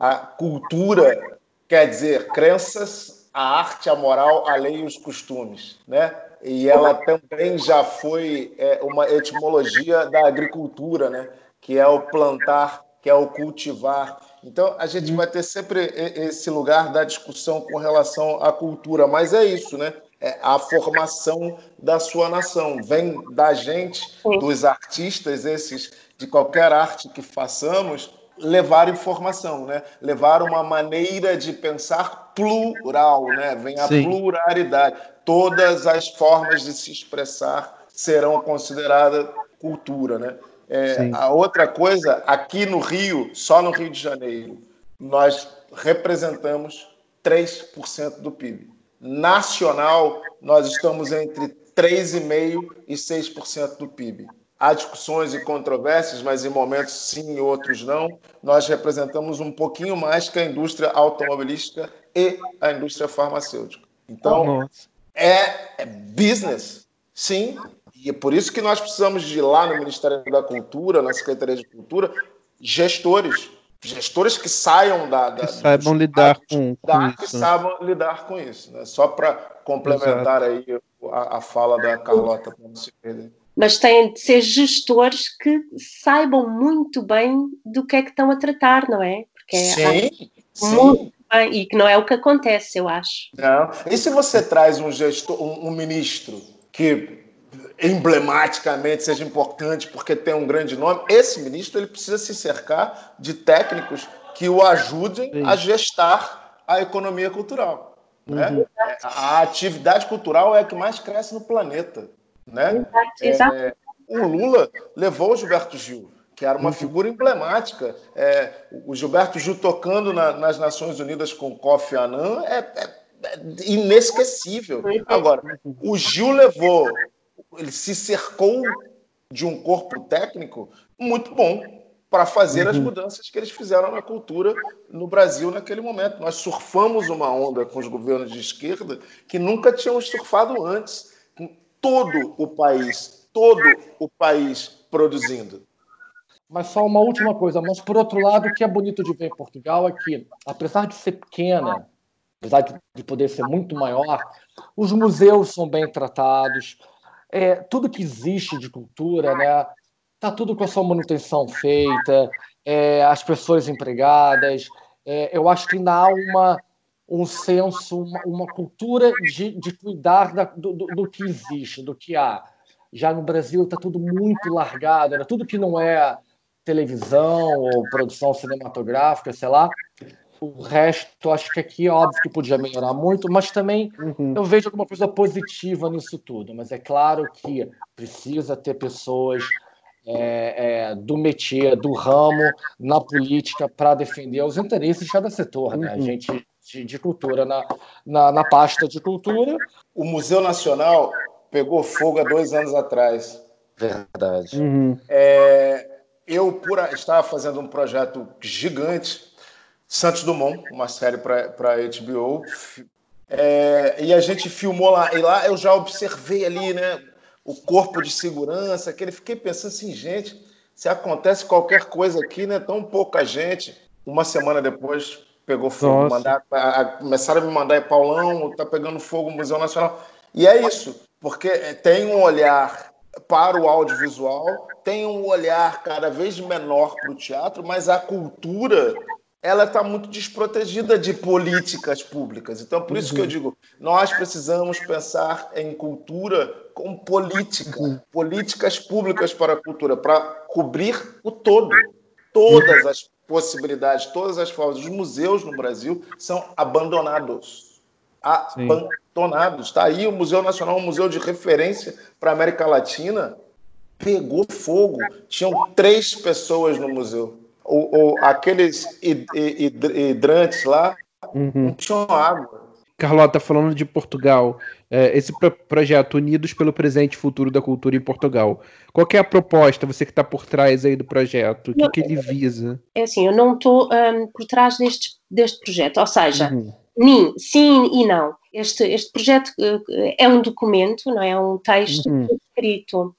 a cultura quer dizer crenças, a arte, a moral, a lei e os costumes, né? E ela também já foi é, uma etimologia da agricultura, né? Que é o plantar, que é o cultivar. Então, a gente vai ter sempre esse lugar da discussão com relação à cultura, mas é isso, né? É a formação da sua nação. Vem da gente, dos artistas, esses de qualquer arte que façamos, levar informação, né? Levar uma maneira de pensar plural, né? Vem a Sim. pluralidade. Todas as formas de se expressar serão consideradas cultura, né? É, a outra coisa, aqui no Rio, só no Rio de Janeiro, nós representamos 3% do PIB. Nacional, nós estamos entre 3,5% e 6% do PIB. Há discussões e controvérsias, mas em momentos sim e outros não. Nós representamos um pouquinho mais que a indústria automobilística e a indústria farmacêutica. Então, é, é business, sim, e é por isso que nós precisamos de lá no Ministério da Cultura, na Secretaria de Cultura, gestores. Gestores que saiam da. da que saibam lidar com, com da, isso. Que saibam lidar com isso. Né? Só para complementar Exato. aí a, a, fala da Carlota, para não se perder. Mas têm de ser gestores que saibam muito bem do que é que estão a tratar, não é? Porque é sim, sim. Bem, e que não é o que acontece, eu acho. Não. E se você traz um gestor, um, um ministro que emblematicamente seja importante porque tem um grande nome, esse ministro ele precisa se cercar de técnicos que o ajudem Sim. a gestar a economia cultural. Né? Uhum. A atividade cultural é a que mais cresce no planeta. Né? É, o Lula levou o Gilberto Gil, que era uma uhum. figura emblemática. É, o Gilberto Gil tocando na, nas Nações Unidas com Kofi Annan é, é, é inesquecível. Agora, o Gil levou ele se cercou de um corpo técnico muito bom para fazer uhum. as mudanças que eles fizeram na cultura no Brasil naquele momento. Nós surfamos uma onda com os governos de esquerda que nunca tínhamos surfado antes, com todo o país, todo o país produzindo. Mas só uma última coisa, mas por outro lado, o que é bonito de ver em Portugal é que, apesar de ser pequena, apesar de poder ser muito maior, os museus são bem tratados, é, tudo que existe de cultura, né? Tá tudo com a sua manutenção feita, é, as pessoas empregadas. É, eu acho que ainda há uma, um senso, uma, uma cultura de, de cuidar da, do, do, que existe, do que há. Já no Brasil está tudo muito largado, era tudo que não é televisão ou produção cinematográfica, sei lá. O resto, acho que aqui é óbvio que podia melhorar muito, mas também uhum. eu vejo alguma coisa positiva nisso tudo. Mas é claro que precisa ter pessoas é, é, do métier, do ramo, na política, para defender os interesses de cada setor. Né? A uhum. gente de, de cultura na, na, na, pasta de cultura. O Museu Nacional pegou fogo há dois anos atrás. Verdade. Uhum. É, eu por, estava fazendo um projeto gigante, Santos Dumont, uma série para HBO, é, e a gente filmou lá. E lá eu já observei ali, né, o corpo de segurança, que ele fiquei pensando assim, gente, se acontece qualquer coisa aqui, né, tão pouca gente. Uma semana depois pegou fogo, mandar, a, a, começaram a me mandar, Paulão, tá pegando fogo o Museu Nacional. E é isso, porque tem um olhar para o audiovisual, tem um olhar cada vez menor para o teatro, mas a cultura ela está muito desprotegida de políticas públicas. Então, por isso uhum. que eu uhum. digo, nós precisamos pensar em cultura com política, uhum. políticas públicas para a cultura, para cobrir o todo, todas uhum. as possibilidades, todas as formas. Os museus no Brasil são abandonados. Abandonados. Está aí o Museu Nacional, um museu de referência para a América Latina, pegou fogo. Tinham três pessoas no museu. O, o aqueles hidrantes lá uhum. não tinham água. Carlota, falando de Portugal, é, esse pro projeto Unidos pelo Presente e Futuro da Cultura em Portugal, qual é a proposta, você que está por trás aí do projeto? O que, que ele visa? É assim, eu não estou um, por trás deste, deste projeto, ou seja, uhum. sim e não. Este, este projeto uh, é um documento, não é? é um texto uhum. escrito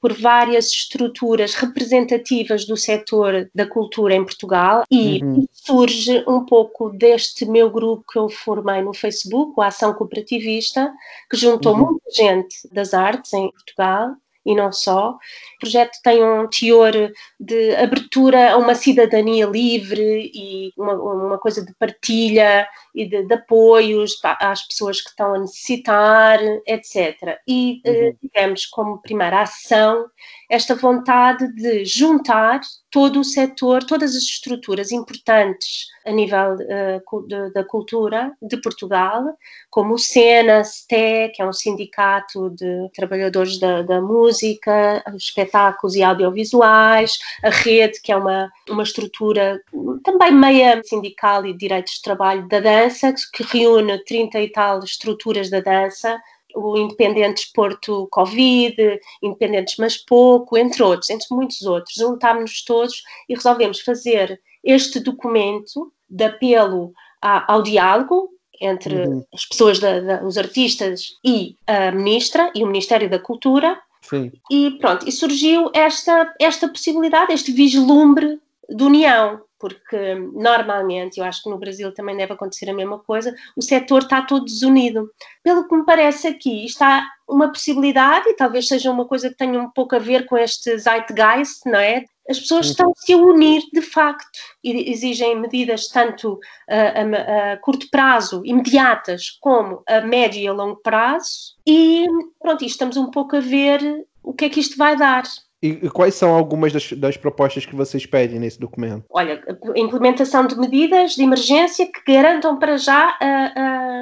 por várias estruturas representativas do setor da cultura em Portugal e uhum. surge um pouco deste meu grupo que eu formei no Facebook, a Ação Cooperativista, que juntou uhum. muita gente das artes em Portugal e não só. O projeto tem um teor de abertura a uma cidadania livre e uma, uma coisa de partilha e de, de, apoios às pessoas que estão a necessitar, etc. E, eh, uhum. digamos, como primeira ação, esta vontade de juntar todo o setor, todas as estruturas importantes a nível uh, da cultura de Portugal, como o SENA, STE, que é um sindicato de trabalhadores da, da música, espetáculos e audiovisuais, a Rede, que é uma, uma estrutura também meia sindical e de direitos de trabalho da dança, que reúne 30 e tal estruturas da dança, o Independentes Porto Covid, Independentes Mas Pouco, entre outros, entre muitos outros. Juntámos-nos todos e resolvemos fazer este documento de apelo a, ao diálogo entre uhum. as pessoas, da, da, os artistas e a ministra e o Ministério da Cultura. Sim. E pronto, e surgiu esta, esta possibilidade, este vislumbre de união porque normalmente, eu acho que no Brasil também deve acontecer a mesma coisa, o setor está todo desunido. Pelo que me parece aqui, está uma possibilidade, e talvez seja uma coisa que tenha um pouco a ver com este zeitgeist, não é? As pessoas estão-se a unir de facto e exigem medidas tanto a, a, a, curto prazo, imediatas, como a médio e a longo prazo, e pronto, estamos um pouco a ver o que é que isto vai dar. E quais são algumas das, das, propostas que vocês pedem nesse documento? Olha, implementação de medidas de emergência que garantam para já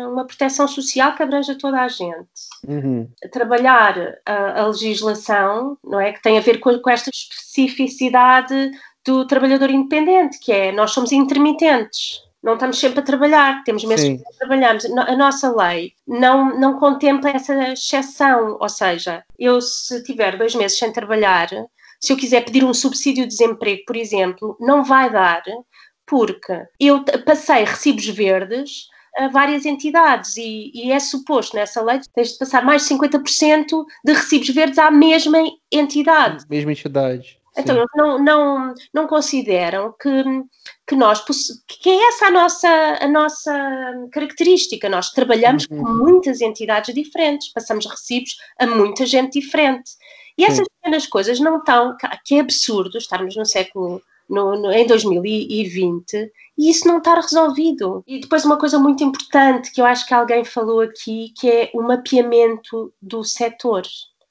uma proteção social que abranja toda a gente. Uhum. Trabalhar a, a, legislação, não é, que tem a ver com, com esta especificidade do trabalhador independente, que é nós somos intermitentes não estamos sempre a trabalhar, temos meses que trabalhamos. A nossa lei não, não contempla essa exceção, ou seja, eu se tiver dois meses sem trabalhar, se eu quiser pedir um subsídio de desemprego, por exemplo, não vai dar, porque eu passei recibos verdes a várias entidades e, e, é suposto nessa lei que tens de passar mais de 50% de recibos verdes à mesma entidade. Mesma entidade. Então, eles não, não, não consideram que, que nós que é essa a nossa, a nossa característica. Nós trabalhamos uhum. com muitas entidades diferentes, passamos recibos a muita gente diferente. E essas Sim. pequenas coisas não estão. Que é absurdo estarmos no século. No, no, em 2020 e isso não está resolvido. E depois uma coisa muito importante que eu acho que alguém falou aqui, que é o mapeamento do setor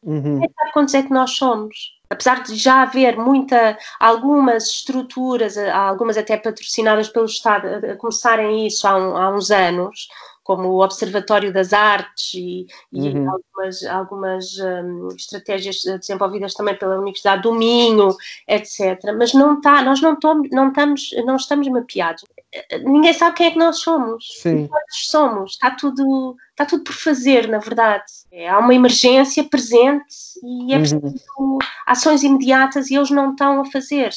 Uhum. Ninguém sabe quantos é que nós somos apesar de já haver muita, algumas estruturas, algumas até patrocinadas pelo Estado, a, começarem isso há, um, há, uns anos, como o Observatório das Artes e, uhum. e algumas, algumas um, estratégias desenvolvidas também pela Universidade do Minho, etc. Mas não está, nós não, tom, não, estamos, não estamos mapeados. Ninguém sabe quem é que nós somos. Sim. Nós somos. Está tudo, está tudo por fazer, na verdade. É, há uma emergência presente e é uhum. preciso uhum. ações imediatas e eles não estão a fazer.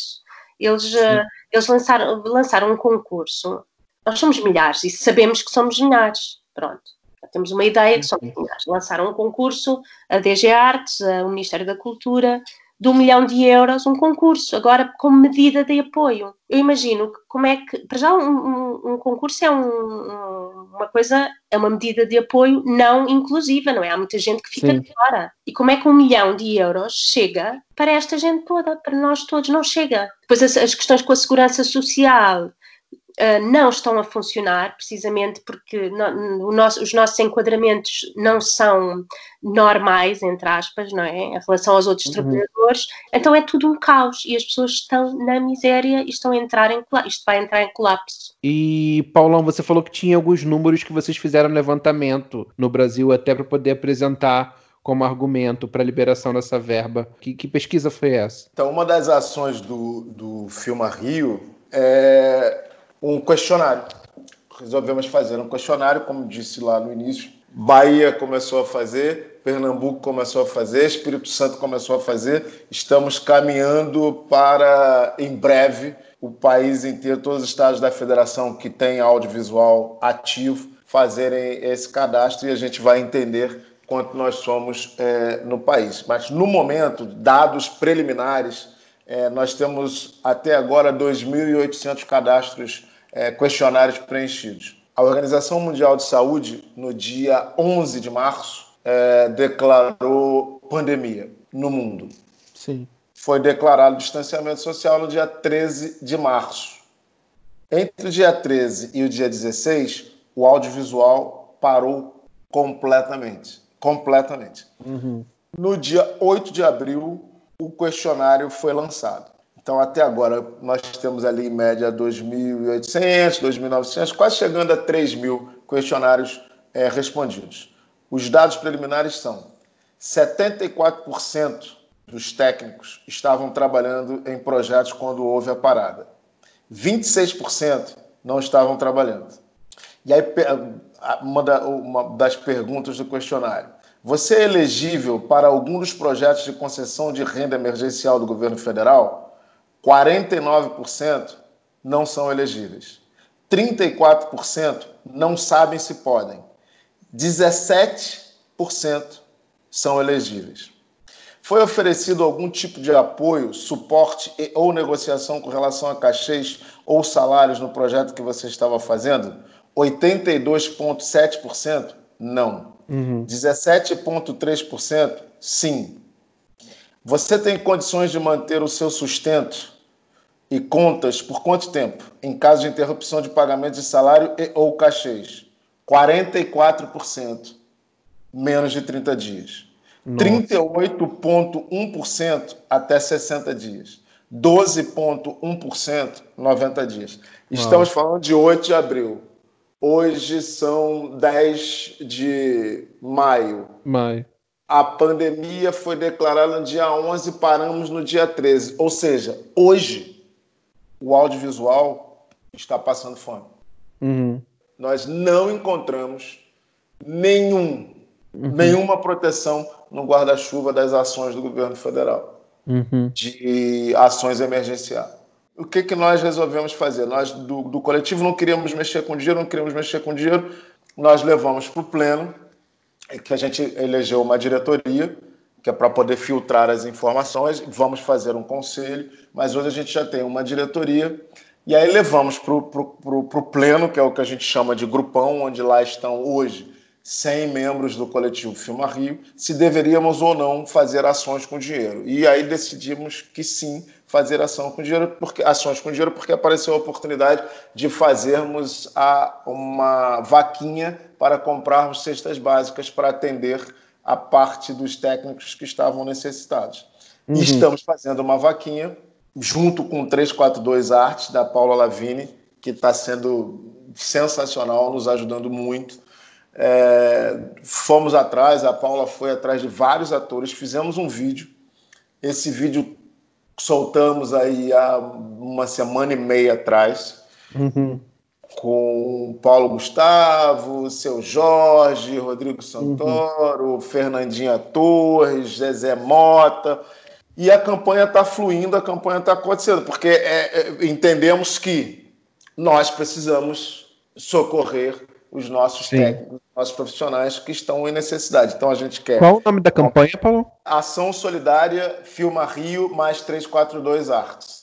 Eles, uh, eles lançaram, lançaram um concurso nós somos milhares e sabemos que somos milhares. Pronto. Já temos uma ideia que somos milhares. Lançaram um concurso, a DG Artes, o Ministério da Cultura, de um milhão de euros, um concurso, agora como medida de apoio. Eu imagino como é que, para já, um, um, um concurso é um, uma coisa, é uma medida de apoio não inclusiva, não é? Há muita gente que fica Sim. de fora. E como é que um milhão de euros chega para esta gente toda, para nós todos? Não chega. Depois as, as questões com a segurança social, Uh, não estão a funcionar, precisamente porque no, nosso, os nossos enquadramentos não são normais, entre aspas, não é? Em relação aos outros uhum. trabalhadores, então é tudo um caos e as pessoas estão na miséria e estão a entrar em isto vai entrar em colapso. E Paulão, você falou que tinha alguns números que vocês fizeram levantamento no Brasil até para poder apresentar como argumento para a liberação dessa verba. Que, que, pesquisa foi essa? Então, uma das ações do, do Filma Rio é um questionário. Resolvemos fazer um questionário, como disse lá no início. Bahia começou a fazer, Pernambuco começou a fazer, Espírito Santo começou a fazer. Estamos caminhando para, em breve, o país inteiro, todos os estados da federação que têm audiovisual ativo, fazerem esse cadastro e a gente vai entender quanto nós somos é, no país. Mas, no momento, dados preliminares, é, nós temos até agora 2.800 cadastros é, questionários preenchidos. A Organização Mundial de Saúde, no dia 11 de março, é, declarou pandemia no mundo. Sim. Foi declarado distanciamento social no dia 13 de março. Entre o dia 13 e o dia 16, o audiovisual parou completamente. Completamente. Uhum. No dia 8 de abril, o questionário foi lançado. Então, até agora, nós temos ali em média 2.800, 2.900, quase chegando a 3.000 questionários é, respondidos. Os dados preliminares são 74% dos técnicos estavam trabalhando em projetos quando houve a parada. 26% não estavam trabalhando. E aí, uma das perguntas do questionário: você é elegível para algum dos projetos de concessão de renda emergencial do governo federal? 49% não são elegíveis. 34% não sabem se podem. 17% são elegíveis. Foi oferecido algum tipo de apoio, suporte e, ou negociação com relação a cachês ou salários no projeto que você estava fazendo? 82,7% não. Uhum. 17,3% sim. Você tem condições de manter o seu sustento e contas por quanto tempo? Em caso de interrupção de pagamento de salário e, ou cachês? 44%, menos de 30 dias. 38,1% até 60 dias. 12,1%, 90 dias. Estamos falando de 8 de abril. Hoje são 10 de maio. Maio. A pandemia foi declarada no dia 11, paramos no dia 13. Ou seja, hoje o audiovisual está passando fome. Uhum. Nós não encontramos nenhum, uhum. nenhuma proteção no guarda-chuva das ações do governo federal, uhum. de ações emergenciais. O que, que nós resolvemos fazer? Nós, do, do coletivo, não queríamos mexer com dinheiro, não queríamos mexer com dinheiro, nós levamos para o pleno que a gente elegeu uma diretoria que é para poder filtrar as informações. Vamos fazer um conselho, mas hoje a gente já tem uma diretoria. E aí levamos para o pleno, que é o que a gente chama de grupão, onde lá estão hoje 100 membros do coletivo Filma Rio, se deveríamos ou não fazer ações com dinheiro. E aí decidimos que sim, fazer ação com dinheiro, porque, ações com dinheiro, porque apareceu a oportunidade de fazermos a, uma vaquinha para comprarmos cestas básicas para atender a parte dos técnicos que estavam necessitados. Uhum. E estamos fazendo uma vaquinha junto com 342 Artes da Paula Lavini, que está sendo sensacional, nos ajudando muito. É, fomos atrás, a Paula foi atrás de vários atores, fizemos um vídeo. Esse vídeo soltamos aí há uma semana e meia atrás. Uhum com Paulo Gustavo, seu Jorge, Rodrigo Santoro, uhum. Fernandinha Torres, Zezé Mota. E a campanha está fluindo, a campanha está acontecendo, porque é, é, entendemos que nós precisamos socorrer os nossos Sim. técnicos, nossos profissionais que estão em necessidade. Então a gente quer. Qual o nome da campanha, Paulo? Ação Solidária Filma Rio mais 342 Artes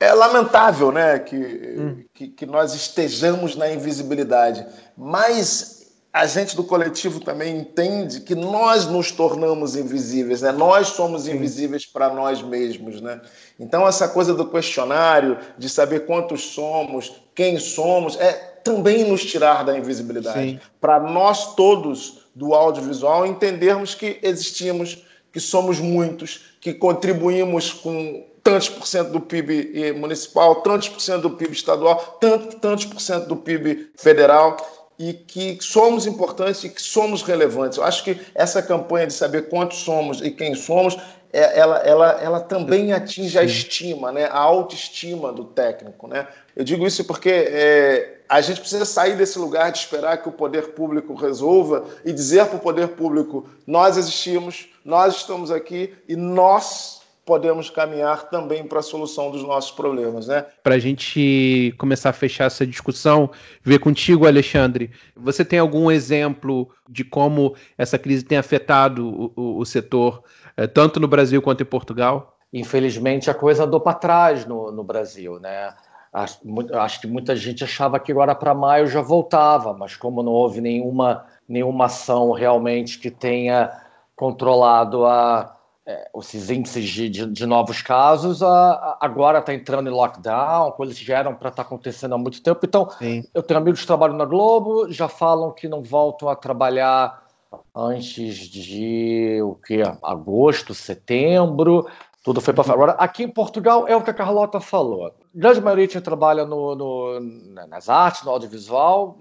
é lamentável né, que, hum. que, que, nós estejamos na invisibilidade, mas a gente do coletivo também entende que nós nos tornamos invisíveis, né? nós somos invisíveis para nós mesmos. Né? Então, essa coisa do questionário, de saber quantos somos, quem somos, é também nos tirar da invisibilidade. Para nós todos do audiovisual entendermos que existimos, que somos muitos, que contribuímos com tantos por cento do PIB municipal, tantos por cento do PIB estadual, tantos, tantos por cento do PIB federal e que somos importantes e que somos relevantes. Eu acho que essa campanha de saber quantos somos e quem somos, ela, ela, ela também atinge a estima, né? a autoestima do técnico. Né? Eu digo isso porque é, a gente precisa sair desse lugar de esperar que o poder público resolva e dizer para o poder público: nós existimos, nós estamos aqui e nós podemos caminhar também para a solução dos nossos problemas, né? Para a gente começar a fechar essa discussão, ver contigo, Alexandre, você tem algum exemplo de como essa crise tem afetado o, o, o setor, eh, tanto no Brasil quanto em Portugal? Infelizmente, a coisa andou para trás no, no Brasil, né? Acho, acho que muita gente achava que agora para maio já voltava, mas como não houve nenhuma, nenhuma ação realmente que tenha controlado a, é, esses índices de, de, de, novos casos, a, a, agora está entrando em lockdown, coisas que já eram para estar tá acontecendo há muito tempo. Então, Sim. eu tenho amigos que trabalham na Globo, já falam que não voltam a trabalhar antes de o que? Agosto, setembro. Tudo foi para fora. Agora, aqui em Portugal é o que a Carlota falou. A grande maioria trabalha no, no, nas artes, no audiovisual,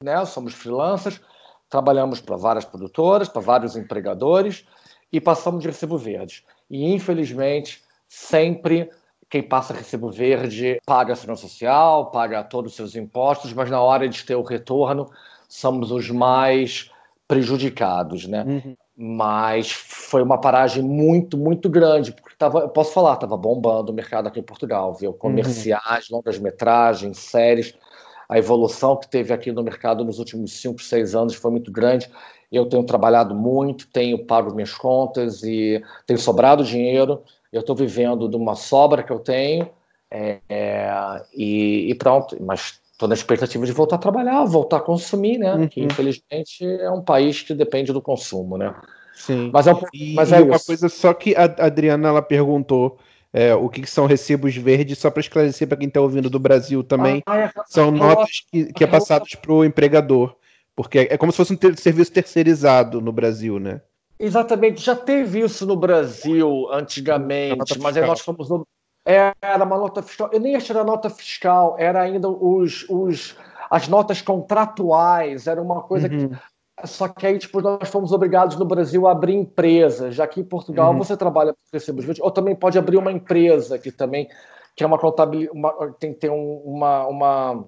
né? somos freelancers, trabalhamos para várias produtoras, para vários empregadores e passamos de recibo verde. E, infelizmente, sempre quem passa recibo verde paga a segurança social, paga todos os seus impostos, mas na hora de ter o retorno, somos os mais prejudicados, né? Uhum. Mas foi uma paragem muito, muito grande, porque tava, eu posso falar, estava bombando o mercado aqui em Portugal, viu? Comerciais, uhum. longas metragens, séries. A evolução que teve aqui no mercado nos últimos cinco, seis anos foi muito grande. Eu tenho trabalhado muito, tenho pago minhas contas e tenho sobrado dinheiro. Eu estou vivendo de uma sobra que eu tenho é, é, e, e, pronto. Mas estou na expectativa de voltar a trabalhar, voltar a consumir, né? Uhum. Que infelizmente é um país que depende do consumo, né? Sim. Mas é, um, e, mas é uma coisa só que a Adriana ela perguntou. É, o que, que, são recibos verdes, só para esclarecer para quem está ouvindo do Brasil também, ah, é, são notas que, que é passadas para o empregador. Porque é como se fosse um ter serviço terceirizado no Brasil, né? Exatamente, já teve isso no Brasil antigamente, mas aí nós fomos no... Era uma nota fiscal. Eu nem achei a nota fiscal, era ainda os, os, as notas contratuais, era uma coisa uhum. que. Só que aí, tipo, nós fomos obrigados no Brasil a abrir empresas. Já que em Portugal uhum. você trabalha por recibos verdes, ou também pode abrir uma empresa que também que é uma contabilidade, tem que ter um, uma, uma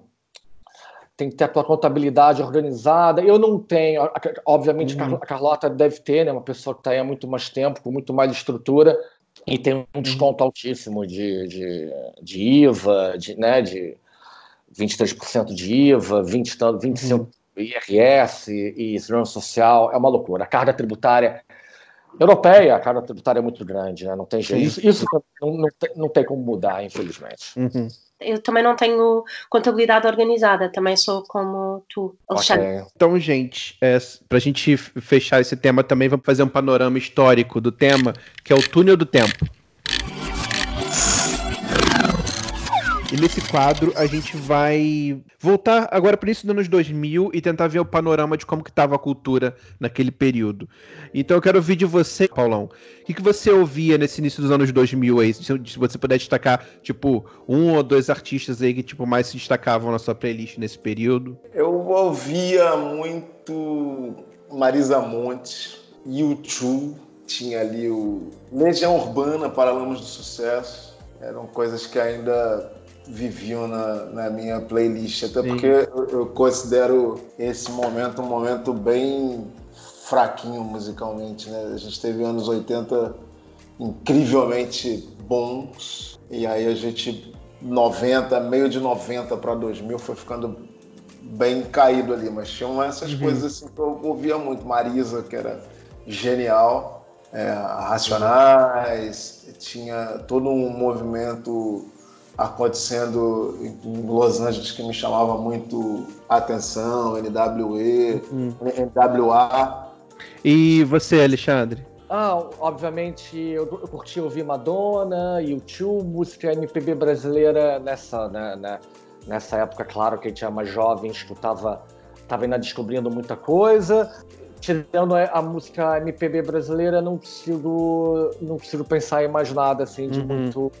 tem que ter a contabilidade organizada. Eu não tenho, obviamente uhum. a Carlota deve ter, né, uma pessoa que está aí há muito mais tempo, com muito mais estrutura, e tem um uhum. desconto altíssimo de, de, de IVA, de, né, de 23% de IVA, 20, 25% uhum. IRS e, e segurança social, é uma loucura. A carga tributária europeia, a carga tributária é muito grande, né? não tem jeito. Isso, isso não, não, tem, não tem como mudar, infelizmente. Uhum eu também não tenho contabilidade organizada, também sou como tu, Alexandre. Okay. Então, gente, é, para a gente fechar esse tema também, vamos fazer um panorama histórico do tema, que é o túnel do tempo. E nesse quadro a gente vai voltar agora para isso dos anos 2000 e tentar ver o panorama de como que estava a cultura naquele período. Então eu quero ouvir de você, Paulão. O que, que você ouvia nesse início dos anos 2000 aí? Se você puder destacar, tipo, um ou dois artistas aí que tipo mais se destacavam na sua playlist nesse período. Eu ouvia muito Marisa Monte, U2, tinha ali o Legião Urbana, Paralamas do Sucesso. Eram coisas que ainda viviam na, na minha playlist, até Sim. porque eu, eu considero esse momento um momento bem fraquinho musicalmente, né? A gente teve anos 80 incrivelmente bons, e aí a gente 90, meio de 90 para 2000 foi ficando bem caído ali, mas tinham essas uhum. coisas assim que eu ouvia muito. Marisa, que era genial, é, Racionais, tinha todo um movimento acontecendo em Los Angeles que me chamava muito atenção, NWE, uhum. NWA. E você, Alexandre? Ah, obviamente eu, eu curti ouvir Madonna, YouTube, música MPB brasileira nessa, né, né, nessa época, claro que a gente era mais jovem, escutava, estava ainda descobrindo muita coisa. Tirando a música MPB brasileira, não consigo, não consigo pensar em mais nada assim de uhum. muito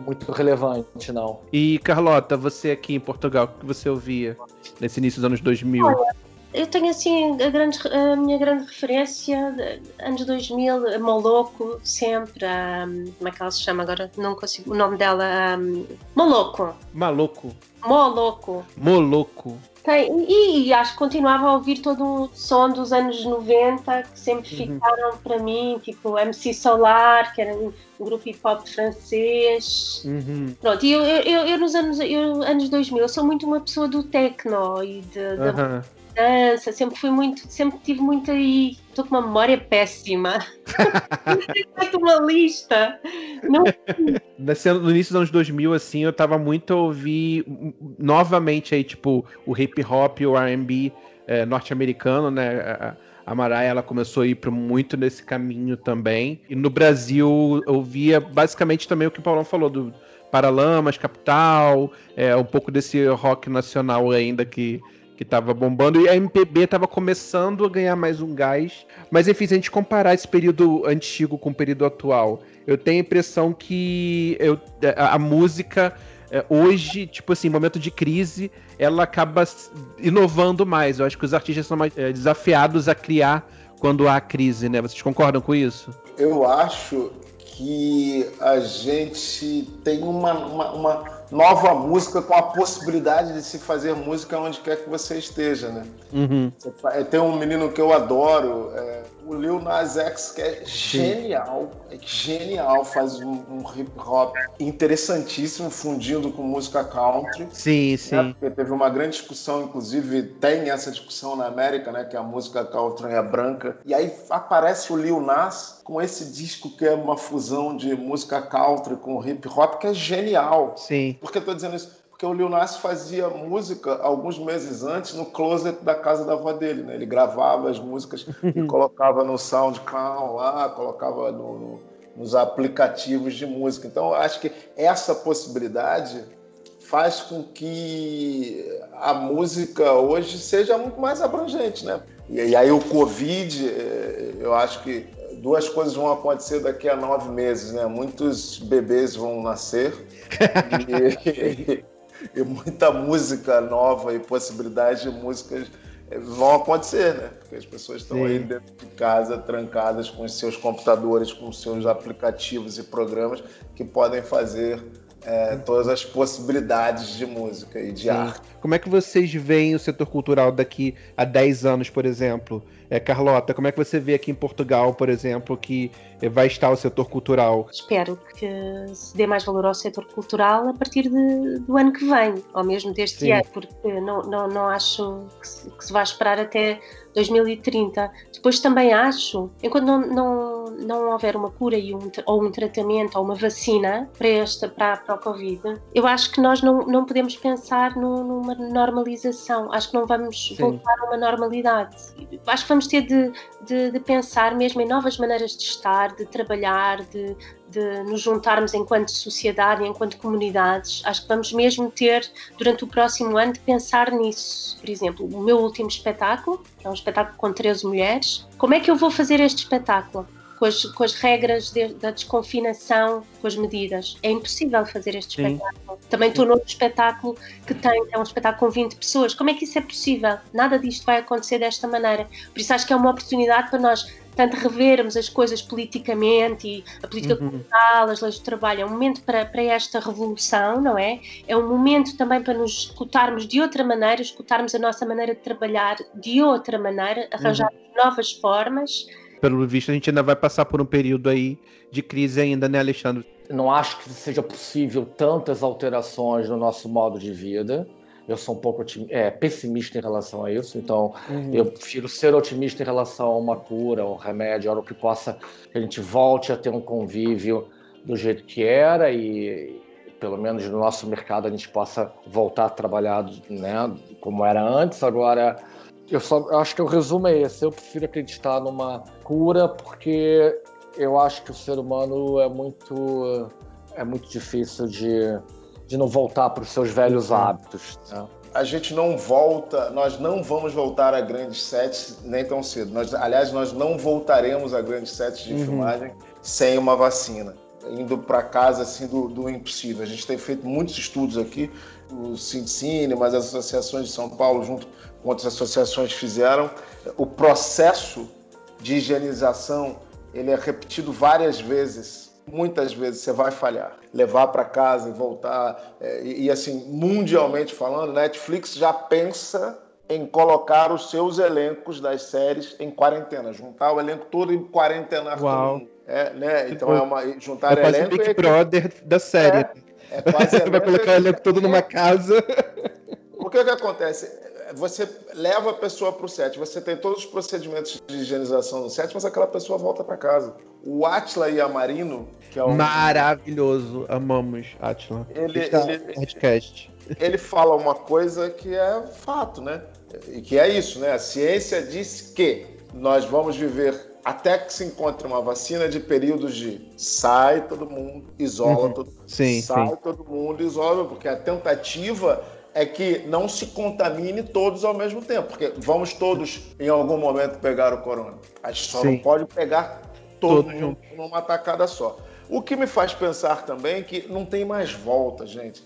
muito relevante, não. E Carlota, você aqui em Portugal, o que você ouvia nesse início dos anos 2000? Olha, eu tenho assim a, grande, a minha grande referência, anos 2000, Moloco, sempre. Um, como é que ela se chama agora? Não consigo. O nome dela. Um, Moloco. Maloco. Moloco. Moloco. E, e, acho que continuava a ouvir todo o som dos anos 90 que sempre uhum. ficaram para mim, tipo MC Solar, que era um, grupo hip hop francês. Uhum. Pronto, e eu, eu, eu, nos anos, eu, anos 2000 eu sou muito uma pessoa do techno e de, uhum dança, sempre fui muito, sempre tive muito aí. Estou com uma memória péssima. [laughs] Feito uma lista. Não... No início dos anos 2000, assim, eu tava muito a ouvir novamente aí, tipo, o hip hop, o RB é, norte-americano, né? A, a Mariah, ela começou a ir para muito nesse caminho também. E no Brasil, eu via basicamente também o que o Paulão falou, do Paralamas, Capital, é, um pouco desse rock nacional ainda que que tava bombando, e a MPB tava começando a ganhar mais um gás. Mas enfim, se a gente comparar esse período antigo com o período atual, eu tenho a impressão que eu, a, a música é, hoje, tipo assim, momento de crise, ela acaba inovando mais. Eu acho que os artistas são mais é, desafiados a criar quando há crise, né? Vocês concordam com isso? Eu acho que a gente tem uma, uma, uma nova música com a possibilidade de se fazer música onde quer que você esteja, né? Uhum. Tem um menino que eu adoro, é, o Lil Nas X, que é genial, é genial, faz um, um, hip hop interessantíssimo, fundindo com música country. Sim, né? sim. Porque teve uma grande discussão, inclusive tem essa discussão na América, né? Que a música country é branca. E aí aparece o Lil Nas com esse disco que é uma fusão de música country com hip hop, que é genial. Sim. Por que eu tô dizendo isso? Porque o Lil Nas fazia música alguns meses antes no closet da casa da avó dele, né? Ele gravava as músicas e [laughs] colocava no SoundCloud lá, colocava no, no, nos aplicativos de música. Então, acho que essa possibilidade faz com que a música hoje seja muito mais abrangente, né? E, e aí o Covid, eh, eu acho que duas coisas vão acontecer daqui a nove meses, né? Muitos bebês vão nascer [laughs] e, e, muita música nova e possibilidade de músicas vão acontecer, né? Porque as pessoas estão Sim. aí dentro de casa, trancadas com os seus computadores, com os seus aplicativos e programas que podem fazer é, todas as possibilidades de música e de Sim. arte. Como é que vocês veem o setor cultural daqui a 10 anos, por exemplo? É, Carlota, como é que você vê aqui em Portugal, por exemplo, que vai estar o setor cultural? Espero que se dê mais valor ao setor cultural a partir de, do ano que vem, ou mesmo deste Sim. ano, porque não, não, não acho que se, que se vá esperar até 2030. Depois também acho, enquanto não, não, não houver uma cura e um, ou um tratamento ou uma vacina para, esta, para, para o Covid, eu acho que nós não, não podemos pensar numa normalização. Acho que não vamos Sim. voltar a uma normalidade. Acho que vamos ter de, de, de, pensar mesmo em novas maneiras de estar, de trabalhar, de, de nos juntarmos enquanto sociedade, enquanto comunidades. Acho que vamos mesmo ter, durante o próximo ano, de pensar nisso. Por exemplo, o meu último espetáculo, é um espetáculo com 13 mulheres, como é que eu vou fazer este espetáculo? Com as, com as regras de, da desconfinação, com as medidas. É impossível fazer este Sim. espetáculo. Também estou noutro espetáculo que tem, é um espetáculo com 20 pessoas. Como é que isso é possível? Nada disto vai acontecer desta maneira. Por isso acho que é uma oportunidade para nós tanto revermos as coisas politicamente e a política uhum. cultural, as leis do trabalho, é um momento para, para esta revolução, não é? É um momento também para nos escutarmos de outra maneira, escutarmos a nossa maneira de trabalhar de outra maneira, arranjar uhum. novas formas. Pelo visto, a gente ainda vai passar por um período aí de crise ainda, né, Alexandre? Não acho que seja possível tantas alterações no nosso modo de vida eu sou um pouco é, pessimista em relação a isso, então uhum. eu prefiro ser otimista em relação a uma cura, um remédio, algo que possa que a gente volte a ter um convívio do jeito que era e pelo menos no nosso mercado a gente possa voltar a trabalhar né, como era antes. Agora, eu só eu acho que o resumo é esse. Eu prefiro acreditar numa cura porque eu acho que o ser humano é muito é muito difícil de de não voltar para os seus velhos hábitos. Né? A gente não volta, nós não vamos voltar a grandes sets nem tão cedo. Nós, aliás, nós não voltaremos a grandes sets de uhum. filmagem sem uma vacina. Indo para casa assim do, do, impossível. A gente tem feito muitos estudos aqui, o Cine, mas as associações de São Paulo, junto com outras associações, fizeram. O processo de higienização ele é repetido várias vezes muitas vezes você vai falhar. Levar para casa e voltar. É, e, e, assim, mundialmente falando, Netflix já pensa em colocar os seus elencos das séries em quarentena, juntar o elenco todo em quarentena. Uau. É, né? Então é uma juntar é quase elenco. Big Brother da série. É, é quase [laughs] vai colocar o elenco todo numa casa. [laughs] O que, que acontece? você leva a pessoa para o set, você tem todos os procedimentos de higienização no set, mas aquela pessoa volta para casa. O Atila e a Marino, que é um. Maravilhoso, amamos Atila. Ele, ele, podcast. ele fala uma coisa que é fato, né? E que é isso, né? A ciência diz que nós vamos viver até que se encontre uma vacina de períodos de sai todo mundo, isola uhum. todo mundo. Sim, sai sim. todo mundo, isola, porque a tentativa é que não se contamine todos ao mesmo tempo, porque vamos todos em algum momento pegar o corona. A gente só Sim. não pode pegar todo, todo mundo numa tacada só. O que me faz pensar também que não tem mais volta, gente.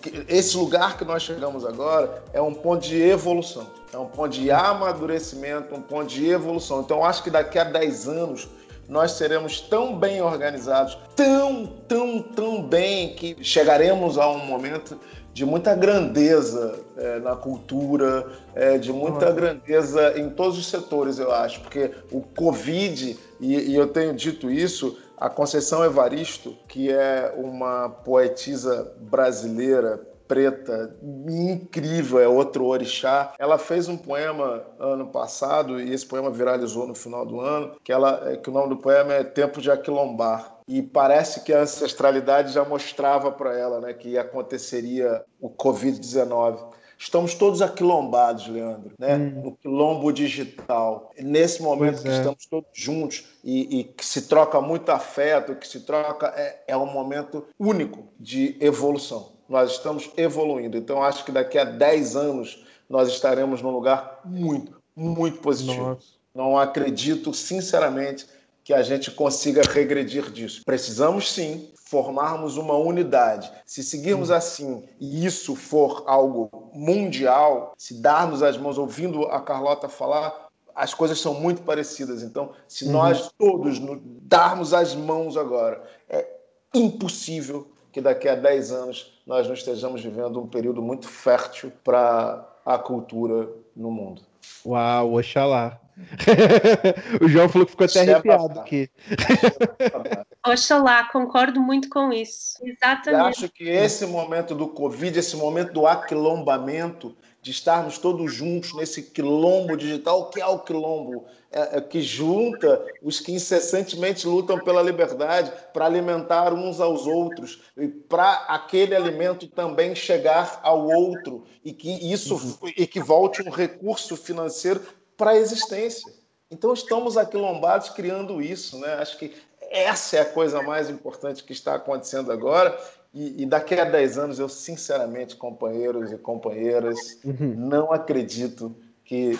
Que, esse lugar que nós chegamos agora é um ponto de evolução, é um ponto de amadurecimento, um ponto de evolução. Então, eu acho que daqui a 10 anos nós seremos tão bem organizados, tão, tão, tão bem que chegaremos a um momento de muita grandeza é, na cultura, é, de muita grandeza em todos os setores, eu acho, porque o Covid, e, e, eu tenho dito isso, a Conceição Evaristo, que é uma poetisa brasileira preta incrível, é outro orixá. Ela fez um poema ano passado e esse poema viralizou no final do ano, que ela é, que o nome do poema é Tempo de Aquilombar. E parece que a ancestralidade já mostrava para ela, né, que aconteceria o COVID-19. Estamos todos aquilombados, Leandro, né? Hum. no quilombo digital. Nesse momento pois que é. estamos todos juntos e, e, que se troca muito afeto, que se troca, é, é um momento único de evolução nós estamos evoluindo. Então, acho que daqui a 10 anos nós estaremos num lugar muito, muito positivo. Nossa. Não acredito, sinceramente, que a gente consiga regredir disso. Precisamos sim formarmos uma unidade. Se seguirmos hum. assim e isso for algo mundial, se darmos as mãos, ouvindo a Carlota falar, as coisas são muito parecidas. Então, se uhum. nós todos darmos as mãos agora, é impossível que daqui a 10 anos nós não estejamos vivendo um período muito fértil para a cultura no mundo. Uau, oxalá. [laughs] o João falou que ficou até arrepiado aqui. [laughs] Oxalá, concordo muito com isso. Exatamente. Eu acho que esse momento do Covid, esse momento do aquilombamento, de estarmos todos juntos nesse quilombo digital. O que é o quilombo? É, é que junta os que incessantemente lutam pela liberdade para alimentar uns aos outros e para aquele alimento também chegar ao outro e que isso uhum. e que volte um recurso financeiro para a existência. Então estamos aquilombados criando isso, né? Acho que essa é a coisa mais importante que está acontecendo agora e, e, daqui a 10 anos, eu sinceramente, companheiros e companheiras, uhum. não acredito que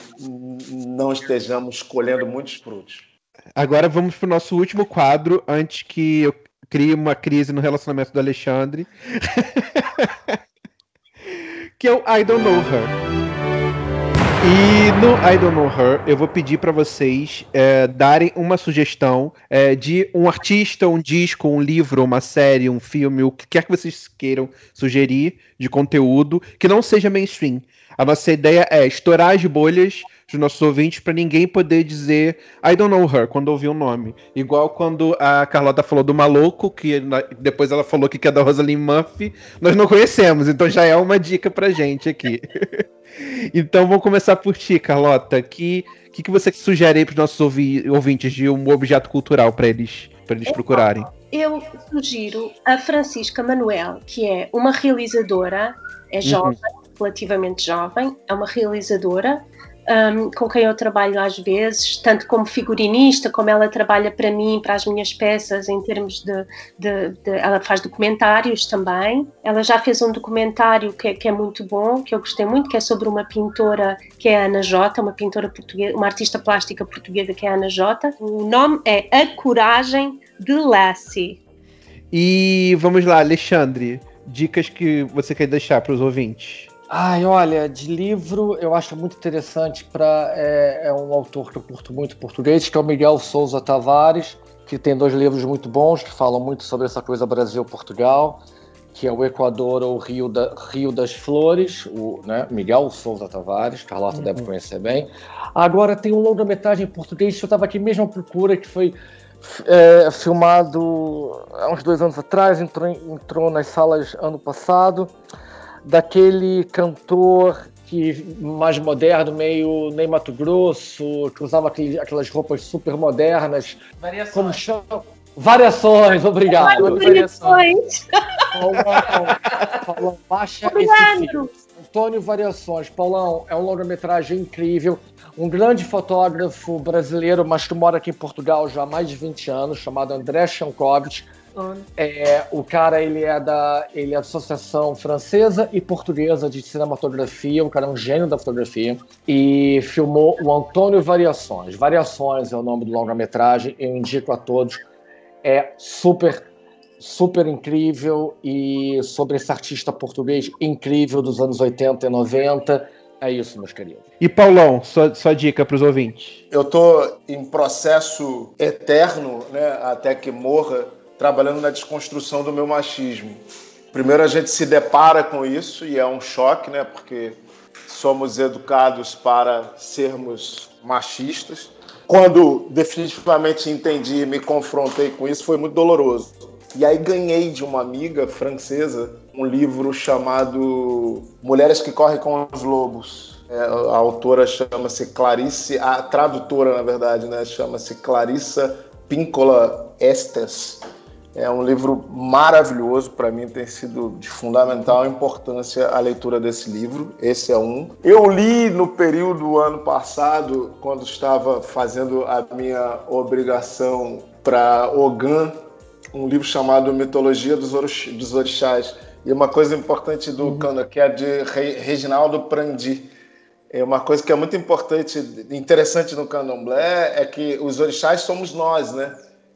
não estejamos colhendo muitos frutos. Agora vamos para o nosso último quadro, antes que eu crie uma crise no relacionamento do Alexandre. [laughs] que é o I Don't Know Her. E no I Don't Know Her, eu vou pedir para vocês é, darem uma sugestão é, de um artista, um disco, um livro, uma série, um filme, o que quer que vocês queiram sugerir de conteúdo que não seja mainstream. A nossa ideia é estourar as bolhas dos nossos ouvintes para ninguém poder dizer I don't know her quando ouvir o um nome. Igual quando a Carlota falou do Maluco, que depois ela falou que é da Rosalind Murphy, nós não conhecemos, então já é uma dica pra gente aqui. [laughs] então vamos começar por ti, Carlota. Que que, que você sugere aí para os nossos ouvintes de um objeto cultural para eles, pra eles procurarem? Eu sugiro a Francisca Manuel, que é uma realizadora, é uhum. jovem, uhum. relativamente jovem, é uma realizadora um, com quem eu trabalho às vezes, tanto como figurinista, como ela trabalha para mim, para as minhas peças, em termos de, de, de ela faz documentários também. Ela já fez um documentário que, é, que, é muito bom, que eu gostei muito, que é sobre uma pintora que é a Ana Jota, uma pintora portuguesa, uma artista plástica portuguesa que é a Ana Jota. O nome é A Coragem de Lassie. E vamos lá, Alexandre, dicas que você quer deixar para os ouvintes. Ai, olha, de livro eu acho muito interessante para é, é, um autor que eu curto muito português, que é o Miguel Souza Tavares, que tem dois livros muito bons que falam muito sobre essa coisa Brasil-Portugal, que é o Equador ou Rio, da, Rio das Flores, o né, Miguel Souza Tavares, Carlota uhum. deve conhecer bem. Agora tem um longa-metragem em português que eu estava aqui mesmo à procura, que foi é, filmado há uns dois anos atrás, entrou, entrou nas salas ano passado daquele cantor que mais moderno, meio nem Mato Grosso, que usava aquele, aquelas roupas super modernas. Variações. Como chama? Variações, obrigado. Variações. Paulão, Paulão, baixa obrigado. esse filme. Antônio Variações. Paulão, é um longa-metragem incrível. Um grande fotógrafo brasileiro, mas que mora aqui em Portugal já há mais de 20 anos, chamado André É, o cara ele é da ele é da Associação Francesa e Portuguesa de Cinematografia, o cara é um gênio da fotografia e filmou o Antônio Variações. Variações é o nome do longa-metragem, eu indico a todos. É super super incrível e sobre esse artista português incrível dos anos 80 e 90. É isso, meus queridos. E Paulão, sua, sua dica para os ouvintes? Eu estou em processo eterno, né, até que morra, trabalhando na desconstrução do meu machismo. Primeiro a gente se depara com isso e é um choque, né? Porque somos educados para sermos machistas. Quando definitivamente entendi e me confrontei com isso, foi muito doloroso. E aí ganhei de uma amiga francesa um livro chamado Mulheres que Correm com os Lobos. É, a autora chama-se Clarice, a tradutora, na verdade, né, chama-se Clarissa Píncola Estes. É um livro maravilhoso, para mim tem sido de fundamental importância a leitura desse livro. Esse é um. Eu li no período ano passado, quando estava fazendo a minha obrigação para Ogan, um livro chamado Mitologia dos, dos Orixás. E uma coisa importante do uhum. que é de Reginaldo Prandi. É uma coisa que é muito importante, interessante no candomblé, é que os orixás somos nós, né?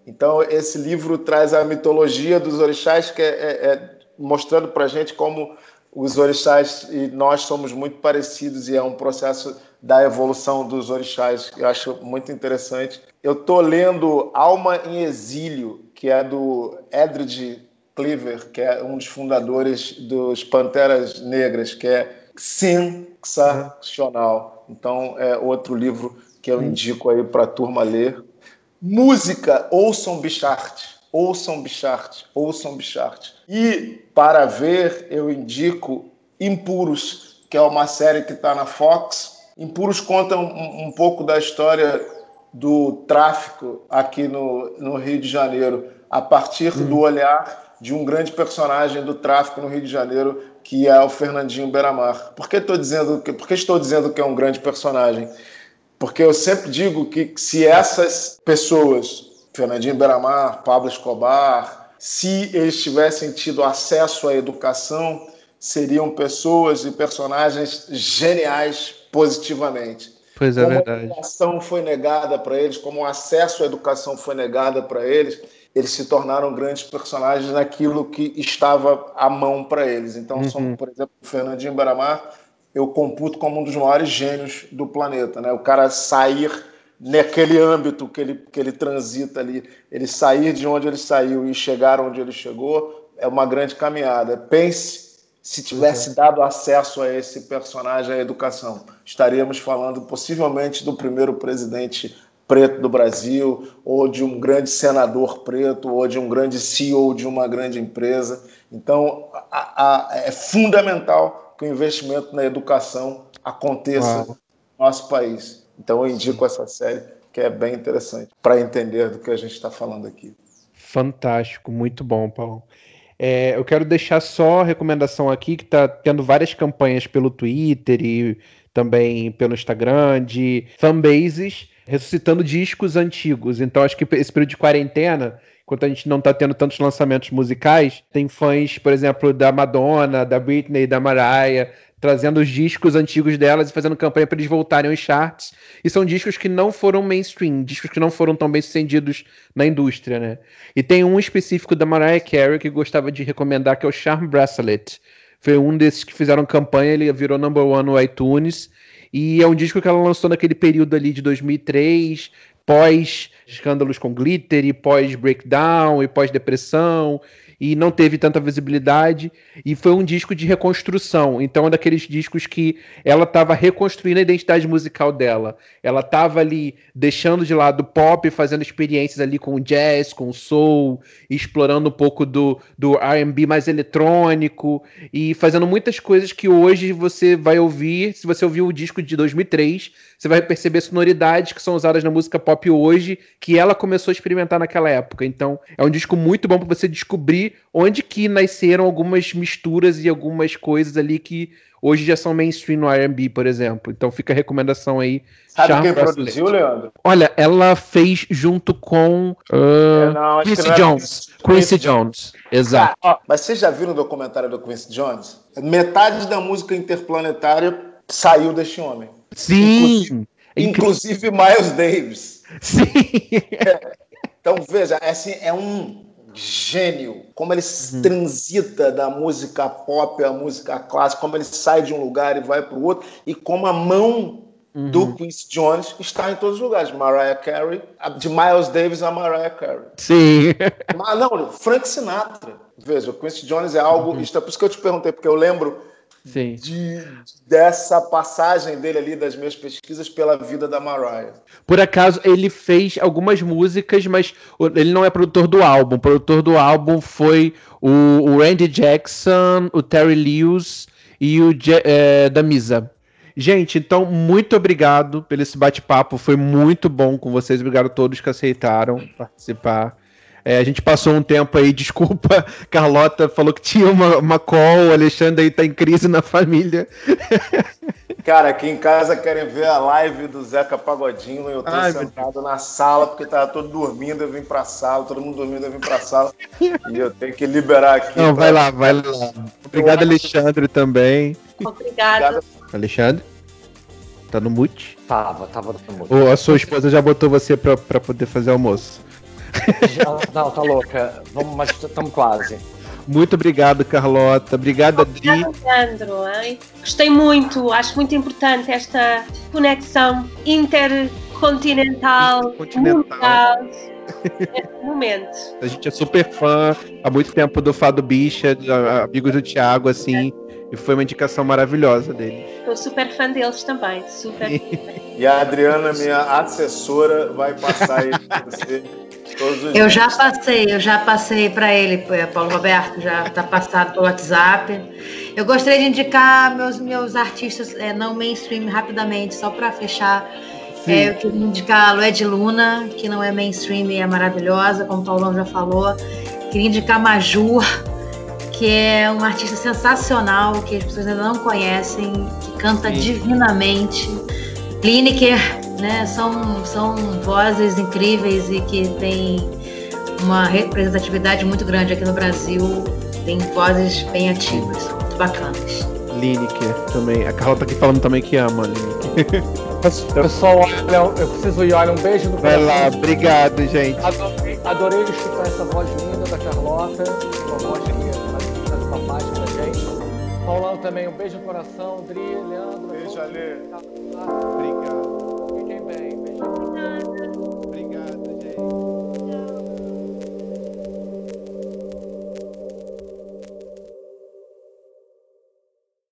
Então, esse livro traz a mitologia dos orixás, que é, é, é mostrando para a gente como os orixás e nós somos muito parecidos e é um processo da evolução dos orixás que eu acho muito interessante. Eu estou lendo Alma em Exílio, que é do Edred Cleaver, que é um dos fundadores dos Panteras Negras, que é sensacional. Então, é outro livro que eu indico aí para a turma ler. Música, ouçam Bichart, ouçam Bichart, ouçam Bichart. E para ver, eu indico Impuros, que é uma série que está na Fox. Impuros conta um, um, pouco da história do tráfico aqui no, no Rio de Janeiro, a partir hum. do olhar de um grande personagem do tráfico no Rio de Janeiro, que é o Fernandinho Beramar. Por que, estou dizendo que, por que estou dizendo que é um grande personagem? Porque eu sempre digo que se essas pessoas, Fernandinho Beramar, Pablo Escobar, se eles tivessem tido acesso à educação, seriam pessoas e personagens geniais positivamente. Pois é, como verdade. a educação foi negada para eles, como o acesso à educação foi negada para eles, eles se tornaram grandes personagens naquilo que estava à mão para eles. Então, uhum. são, por exemplo, o Fernandinho Baramar, eu computo como um dos maiores gênios do planeta. Né? O cara sair naquele âmbito que ele, que ele transita ali, ele sair de onde ele saiu e chegar onde ele chegou, é uma grande caminhada. Pense se tivesse uhum. dado acesso a esse personagem à educação. Estaríamos falando possivelmente do primeiro presidente preto do Brasil, ou de um grande senador preto, ou de um grande CEO de uma grande empresa. Então, a, a, é fundamental que o investimento na educação aconteça no nosso país. Então, eu indico essa série, que é bem interessante, para entender do que a gente está falando aqui. Fantástico, muito bom, Paulo. É, eu quero deixar só a recomendação aqui, que está tendo várias campanhas pelo Twitter e também pelo Instagram de fanbases ressuscitando discos antigos. Então acho que esse período de quarentena, enquanto a gente não está tendo tantos lançamentos musicais, tem fãs, por exemplo, da Madonna, da Britney, da Mariah, trazendo os discos antigos delas e fazendo campanha para eles voltarem aos charts. E são discos que não foram mainstream, discos que não foram tão bem sucedidos na indústria, né? E tem um específico da Mariah Carey que gostava de recomendar, que é o Charm Bracelet. Foi um desses que fizeram campanha, ele virou number one no iTunes. E é um disco que ela lançou naquele período ali de 2003, pós escândalos com glitter, e pós breakdown, e pós depressão, e não teve tanta visibilidade e foi um disco de reconstrução. Então, é daqueles discos que ela estava reconstruindo a identidade musical dela. Ela estava ali deixando de lado o pop, fazendo experiências ali com o jazz, com o soul, explorando um pouco do, do R&B mais eletrônico e fazendo muitas coisas que hoje você vai ouvir, se você ouvir o disco de 2003, você vai perceber sonoridades que são usadas na música pop hoje, que ela começou a experimentar naquela época. Então, é um disco muito bom para você descobrir onde que nasceram algumas misturas e algumas coisas ali que hoje já são mainstream no R&B, por exemplo. Então fica a recomendação aí. Sabe Charm quem produziu, Leandro? Olha, ela fez junto com uh, é, não, Quincy Jones. Quincy Jones, exato. Ah, ó, mas vocês já viram o documentário do Quincy Jones? Metade da música interplanetária saiu deste homem. Sim! Inclusive, inclusive Miles Davis. Sim! É, então, veja, é, assim, é um gênio, como ele uhum. transita da música pop à música clássica, como ele sai de um lugar e vai para o outro, e como a mão uhum. do Quincy Jones está em todos os lugares. Mariah Carey, de Miles Davis a Mariah Carey. Sim. Mas não, Frank Sinatra. Veja, o Quincy Jones é algo. Uhum. É por isso que eu te perguntei, porque eu lembro Sim. De, dessa passagem dele ali das minhas pesquisas pela vida da Mariah. Por acaso, ele fez algumas músicas, mas ele não é produtor do álbum. O produtor do álbum foi o, o Randy Jackson, o Terry Lewis e o é, da Misa. Gente, então, muito obrigado pelo esse bate-papo. Foi muito bom com vocês. Obrigado a todos que aceitaram participar. É, a gente passou um tempo aí, [laughs] desculpa, Carlota falou que tinha uma, uma call, o Alexandre aí tá em crise na família. [laughs] Cara, aqui em casa querem ver a live do Zeca Pagodinho, eu tô Ai, sentado na sala porque tava todo dormindo, eu vim pra sala, todo mundo dormindo, eu vim pra sala. e eu tenho que liberar aqui. Não, pra... vai lá, vai lá. Obrigado, Alexandre, também. Obrigado. Alexandre? Tá no mute? Tava, tava no mute. Ou a sua esposa já botou você pra, pra poder fazer almoço? Não, tá louca. Vamos, mas estamos quase. Muito obrigado, Carlota. Obrigada, Adri. Leandro. Hein? Gostei muito. Acho muito importante esta conexão intercontinental, intercontinental. momento. A gente é super fã há muito tempo do Fado Bicha, amigos do Thiago, assim. E foi uma indicação maravilhosa deles. Estou super fã deles também, super. [laughs] e a Adriana, minha assessora, vai passar aí para você [laughs] Todos os Eu já passei, eu já passei para ele, eh, Paulo Roberto, já está passado pelo WhatsApp. Eu gostaria de indicar meus, meus artistas é, não mainstream rapidamente, só para fechar. É, eu queria indicar a Lued Luna, que não é mainstream e é maravilhosa, como o Paulão já falou. Queria indicar Majur, que é um artista sensacional, que as pessoas ainda não conhecem, que canta Sim. divinamente. Lineker, né? São, são vozes incríveis e que têm uma representatividade muito grande aqui no Brasil. Tem vozes bem ativas, muito bacanas. Lineker também. A Carla tá aqui falando também que ama a Lineker. [laughs] Pessoal, olha, eu preciso ir. Olha, um beijo no Vai coração. lá, obrigado, gente. Adorei, adorei escutar essa voz linda da Carlota, uma voz que faz essa parte pra gente. Paulão também, um beijo no coração. Dri, Leandro. Beijo, Ale. Obrigado. Obrigada. Obrigado, gente.